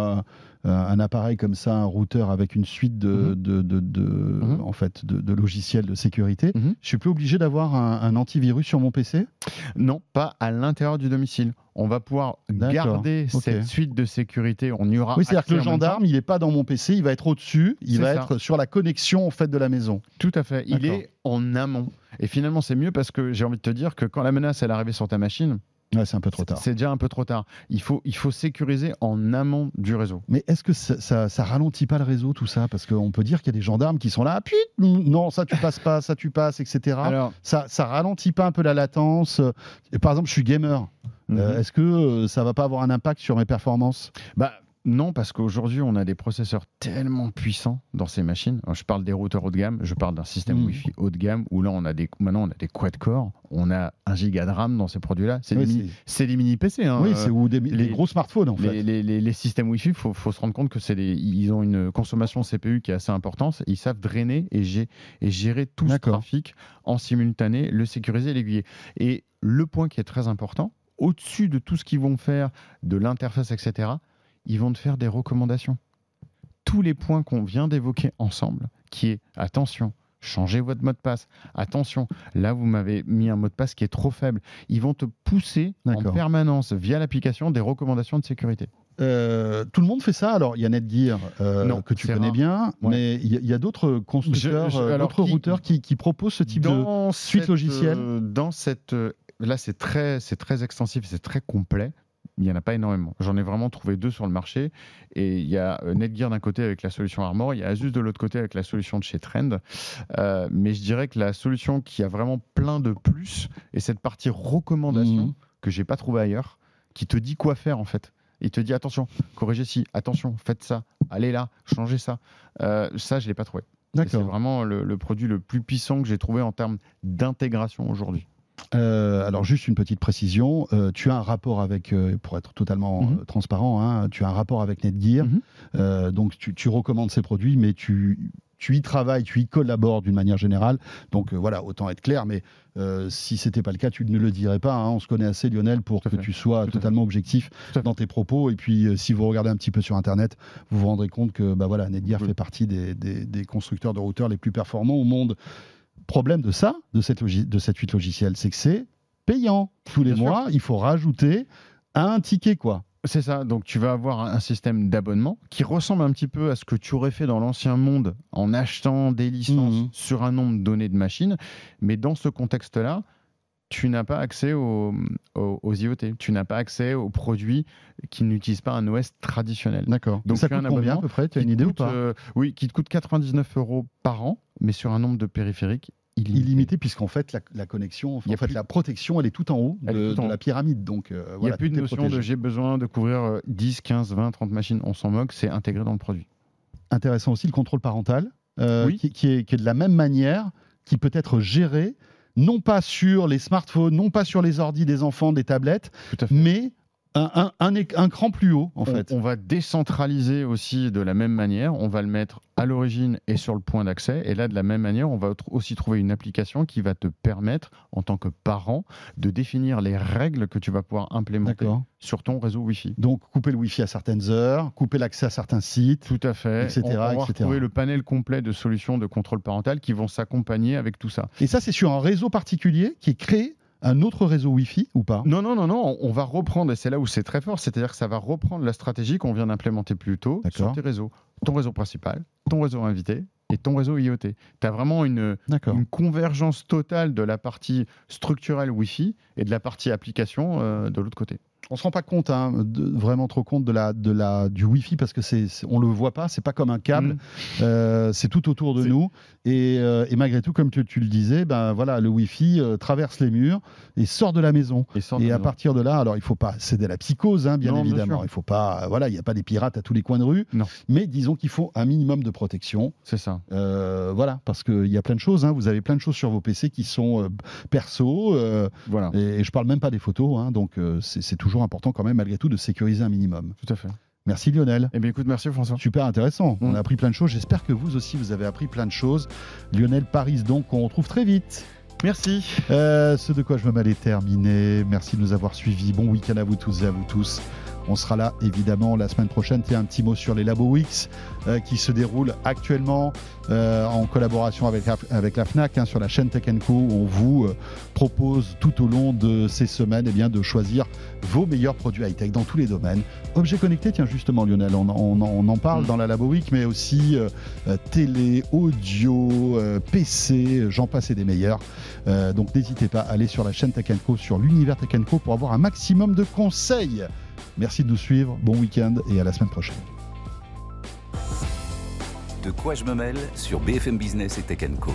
un, euh, un appareil comme ça, un routeur avec une suite de, Mhm. de, de- de- Mhm. en fait, de, logiciels de sécurité. Mhm. Je suis plus obligé d'avoir un, un antivirus sur mon PC. Non, pas à l'intérieur du domicile. On va pouvoir garder cette suite de sécurité. On y aura oui, c'est-à-dire que le gendarme, il n'est pas dans mon PC, il va être au-dessus, il va ça. être sur la connexion en fait de la maison. Tout à fait. Il est en amont. Et finalement, c'est mieux parce que j'ai envie de te dire que quand la menace elle est arrivée sur ta machine, Ouais, c'est un peu trop tard. c'est déjà un peu trop tard. Il faut, il faut sécuriser en amont du réseau. Mais est-ce que ça, ça, ça ralentit pas le réseau tout ça? Parce qu'on peut dire qu'il y a des gendarmes qui sont là, puis non, ça tu passes pas, ça tu passes, etc. Alors, ça, ça ralentit pas un peu la latence Par exemple, je suis gamer. Euh, mhm. Est-ce que euh, ça va pas avoir un impact sur mes performances? Bah, non, parce qu'aujourd'hui, on a des processeurs tellement puissants dans ces machines. Alors, je parle des routeurs haut de gamme, je parle d'un système Mhm. Wi-Fi haut de gamme où là, on a des, maintenant, on a des quad-core, on a un giga de RAM dans ces produits-là. C'est Oui, des, mini- des PC. hein. oui, c'est des, les- gros smartphones en fait. Les, les- systèmes Wi-Fi, il faut, faut se rendre compte que c'est ils ont une consommation CPU qui est assez importante. Ils savent drainer et, gé- et gérer tout ce trafic en simultané, le sécuriser et l'aiguiller. Et le point qui est très important, au-dessus de tout ce qu'ils vont faire, de l'interface, etc., ils vont te faire des recommandations. Tous les points qu'on vient d'évoquer ensemble, qui est attention, changez votre mot de passe. Attention, là vous m'avez mis un mot de passe qui est trop faible. Ils vont te pousser en permanence via l'application des recommandations de sécurité. Euh, tout le monde fait ça. Alors, il y a Netgear euh, Non, que tu connais rare. bien, Ouais. mais il y a- d'autres constructeurs, euh, d'autres routeurs qui, qui proposent ce type de. suite cette, logicielle euh, Dans cette, euh, là, c'est très, c'est très extensif, c'est très complet. Il n'y en a pas énormément. J'en ai vraiment trouvé deux sur le marché. Et il y a euh, Netgear d'un côté avec la solution Armor, il y a Asus de l'autre côté avec la solution de chez Trend. Euh, mais je dirais que la solution qui a vraiment plein de plus est cette partie recommandation Mhm. que j'ai pas trouvé ailleurs, qui te dit quoi faire en fait. Il te dit attention, corrigez ci, attention, faites ça, allez là, changez ça. Euh, ça, je l'ai pas trouvé. C'est vraiment le, le produit le plus puissant que j'ai trouvé en termes d'intégration aujourd'hui. Euh, alors, juste une petite précision. euh, tu as un rapport avec, euh, pour être totalement Mhm. transparent, hein, tu as un rapport avec Netgear. Mhm. Donc, tu, tu recommandes ces produits, mais tu tu y travailles, tu y collabores d'une manière générale. Donc voilà, autant être clair, mais si c'était pas le cas, tu ne le dirais pas. hein. On se connaît assez, Lionel, pour que fait. tu sois totalement objectif dans tes propos. Et puis, si vous regardez un petit peu sur Internet, vous vous rendrez compte que bah voilà, Netgear fait partie des, des- des constructeurs de routeurs les plus performants au monde. Problème de ça, de cette, de cette suite logicielle, c'est que c'est payant. Tous les Bien sûr. mois, il faut rajouter un ticket, quoi. C'est ça, donc tu vas avoir un système d'abonnement qui ressemble un petit peu à ce que tu aurais fait dans l'ancien monde en achetant des licences Mhm. sur un nombre donné de machines, mais dans ce contexte-là, tu n'as pas accès aux, aux- aux IoT, tu n'as pas accès aux produits qui n'utilisent pas un OS traditionnel. D'accord. Donc, ça tu as coûte un combien à peu près? Tu as une idée ou pas? euh, Oui, qui te coûte 99 euros par an, mais sur un nombre de périphériques illimité. illimité puisqu'en fait la, la connexion, en fait plus- la protection, elle est tout en haut de, tout en de haut. la pyramide. Donc euh, Il n'y a plus de notion protégé. de j'ai besoin de couvrir euh, 10, 15, 20, 30 machines, on s'en moque, c'est intégré dans le produit. Intéressant aussi le contrôle parental, euh, Oui. qui, qui est, qui est de la même manière, qui peut être géré non pas sur les smartphones, non pas sur les ordis des enfants, des tablettes, mais un, cran plus haut en on, fait. on va décentraliser aussi de la même manière. On va le mettre à l'origine et sur le point d'accès. Et là, de la même manière, on va aussi trouver une application qui va te permettre, en tant que parent, de définir les règles que tu vas pouvoir implémenter sur ton réseau Wi-Fi. Donc couper le Wi-Fi à certaines heures, couper l'accès à certains sites. Tout à fait. Etc., on, va etc. retrouver le panel complet de solutions de contrôle parental qui vont s'accompagner avec tout ça. Et ça, c'est sur un réseau particulier qui est créé un autre réseau Wi-Fi ou pas? Non, non, non, non, on- va reprendre, et c'est là où c'est très fort, c'est-à-dire que ça va reprendre la stratégie qu'on vient d'implémenter plus tôt sur tes réseaux. Ton réseau principal, ton réseau invité et ton réseau IoT. Tu as vraiment une convergence totale de la partie structurelle Wi-Fi et de la partie application euh, de l'autre côté. On se rend pas compte, hein, de- vraiment trop compte de la, de la, du Wi-Fi parce que c'est, on le voit pas, c'est pas comme un câble, Mm. euh, c'est tout autour de nous. Et, euh, et malgré tout, comme tu, tu le disais, ben voilà, le Wi-Fi euh, traverse les murs et sort de la maison. Et, à partir de là, alors il faut pas céder à la psychose, hein, bien Non, évidemment. il faut pas, voilà, il n'y a pas des pirates à tous les coins de rue. Non. Mais disons qu'il faut un minimum de protection. C'est ça. Voilà, parce qu'il y a plein de choses. hein, vous avez plein de choses sur vos PC qui sont perso. Voilà, et, et je parle même pas des photos. hein, donc c'est c'est toujours important quand même, malgré tout, de sécuriser un minimum. tout à fait. Merci Lionel. Eh bien, écoute, merci François. Super intéressant. On Mm. a appris plein de choses. J'espère que vous aussi, vous avez appris plein de choses. Lionel Paris, donc, qu'on retrouve très vite. Merci. Euh, ce de quoi je me mêle est terminé. Merci de nous avoir suivis. Bon week-end à vous tous et à vous tous. On sera là évidemment la semaine prochaine. Tiens, un petit mot sur les Labo Weeks euh, qui se déroulent actuellement euh, en collaboration avec, la- avec la FNAC hein, sur la chaîne Tech Co. Où on vous euh, propose tout au long de ces semaines eh bien, de choisir vos meilleurs produits high-tech dans tous les domaines. Objets connectés, tiens justement Lionel, on, on- on en parle Mm. dans la Labo Week, mais aussi télé, audio, euh, PC, j'en passe et des meilleurs. Euh, donc n'hésitez pas à aller sur la chaîne Tech Co, sur l'univers Tech Co pour avoir un maximum de conseils. Merci de nous suivre, bon week-end et à la semaine prochaine. De quoi je me mêle sur BFM Business et Tech Co.